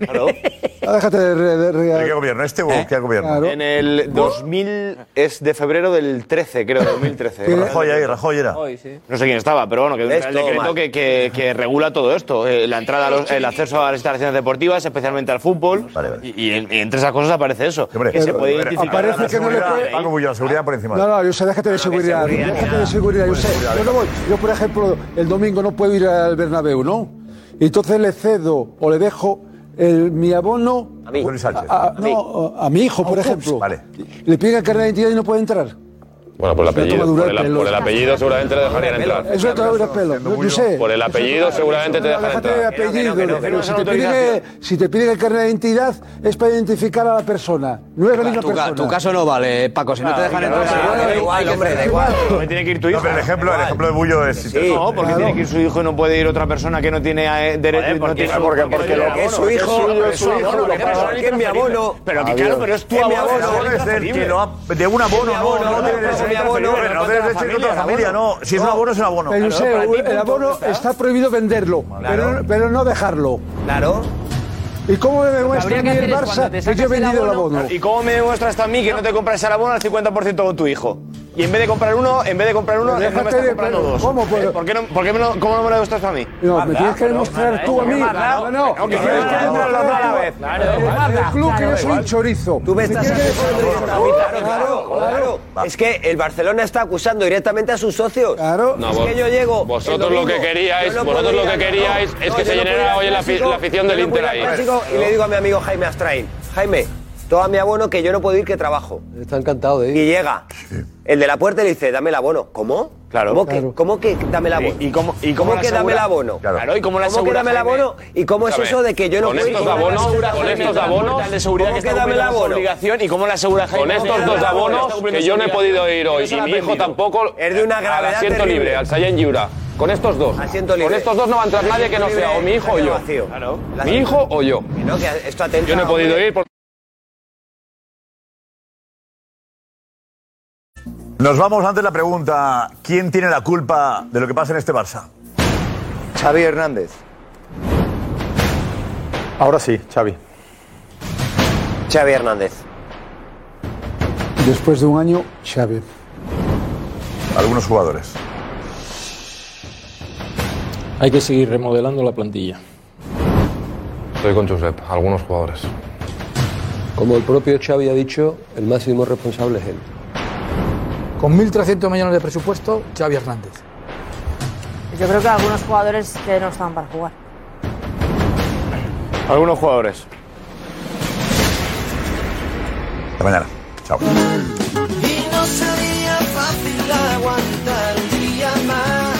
Ah, Déjate de... de, de- ¿De qué gobierno? ¿Este o qué gobierno? En el 2000 es de febrero del 13, creo, 2013. Rajoy ahí, Rajoy era. No sé quién estaba, pero bueno, que ¿Ves? el Todo decreto que, que, que regula todo esto. eh, la entrada, a los- el acceso a las instalaciones deportivas, especialmente al fútbol. Y, y en- y entre esas cosas aparece eso. que se puede identificar. aparece que no le puede- Paco Bullo, la seguridad por encima. No, no, yo sé, déjate de seguridad. Déjate de seguridad. Yo sé, yo no voy. Yo, por ejemplo, el domingo no puedo ir al Bernabéu, ¿no? Y entonces le cedo o le dejo el, mi abono A no, a mi hijo, por ejemplo. Vale. Le piden el carnet de identidad y no puede entrar. Bueno, por el apellido, por el por el apellido seguramente le dejarían entrar. Eso te dura el pelo. Yo, yo sé. Por el apellido seguramente te dejan Déjate de entrar. apellido. que no, que no, si, que no, te piden, si te piden el carnet de identidad es para identificar a la persona. No es la misma persona. tu caso no vale, Paco. Si no te dejan entrar. Da igual, hombre, da igual. Me tiene que ir tu hijo. No, pero el ejemplo, el ejemplo de Bullo es. No, porque tiene que ir su hijo y no puede ir otra persona que no tiene eh, derecho. no porque- porque lo- Es su hijo, es su hijo, que es mi abono. Pero que claro, pero es tu Es mi abono. El abono es del que lo ha- de un abono, no, no no, tiene mi abono, no tiene derecho a ir a otra familia, no. Si es un abono, es un abono. Pero el abono está prohibido venderlo, pero, no dejarlo. Claro. ¿Y cómo me demuestra a mí habría que el Barça que yo he vendido el abono? ¿Y cómo me demuestras a mí que no te compras el abono al 50% con tu hijo? Y en vez de comprar uno, en vez de comprar uno, no me estás de- comprando pero dos. ¿cómo puedo? ¿Eh? ¿Por qué no, por qué me lo- ¿Cómo no me lo demuestras a mí? No, me tienes que demostrar tú a mí. No, no, No, que tienes que demostrarlo a la vez. El club que yo soy un chorizo. Tú me estás tienes demostrar- Claro, claro, claro. Es que el Barcelona está acusando directamente a sus socios. Claro. No, es que yo llego. vosotros lo que queríais- no vosotros puedo lo que queríais es que se no llenara puedo hoy la afición del no puedo Inter ahí. Y le digo a mi amigo Jaime Astrain, Jaime, toma mi abono que yo no puedo ir que trabajo. Está encantado de ir. Y llega el de la puerta y le dice, dame el abono. ¿Cómo? Claro. ¿Cómo, Claro. que, ¿cómo que dame el abono? ¿Y cómo, y cómo, ¿Cómo le que dame el abono? Claro, ¿y cómo ¿Cómo que asegura dame el Jaime? abono? ¿Y cómo es Escúchame, eso de que yo no con puedo ir? estos ¿Cómo abonos- asegura con Jaime? estos abonos- de seguridad ¿Cómo que que está dame el cumpliendo su abono? obligación y cómo le asegura Jaime Con estos dos abonos, que yo no he podido ir hoy, y mi hijo tampoco, Es de una al gravedad asiento terrible. libre, al Sayen Yura. Con estos dos. Asiento libre. Con estos dos no va a entrar nadie que no sea o mi hijo o yo. Vacío. Mi hijo o yo. Que no, que esto atenta, Yo no he podido ir porque... Nos vamos ante la pregunta: ¿quién tiene la culpa de lo que pasa en este Barça? Xavi Hernández. Ahora sí, Xavi. Xavi Hernández. Después de un año, Xavi. Algunos jugadores. Hay que seguir remodelando la plantilla. Estoy con Josep, algunos jugadores. Como el propio Xavi ha dicho, el máximo responsable es él. Con 1.300 millones de presupuesto, Xavi Hernández. Yo creo que algunos jugadores que no estaban para jugar. Algunos jugadores. Hasta mañana. Chao. Y no sería fácil aguantar un día más.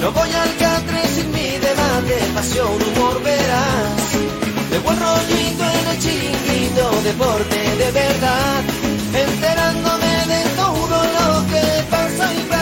No voy al catre sin mi debate, pasión, humor, verás. De buen rollito en el chiringuito, deporte de verdad. Enterándome Bang, bang.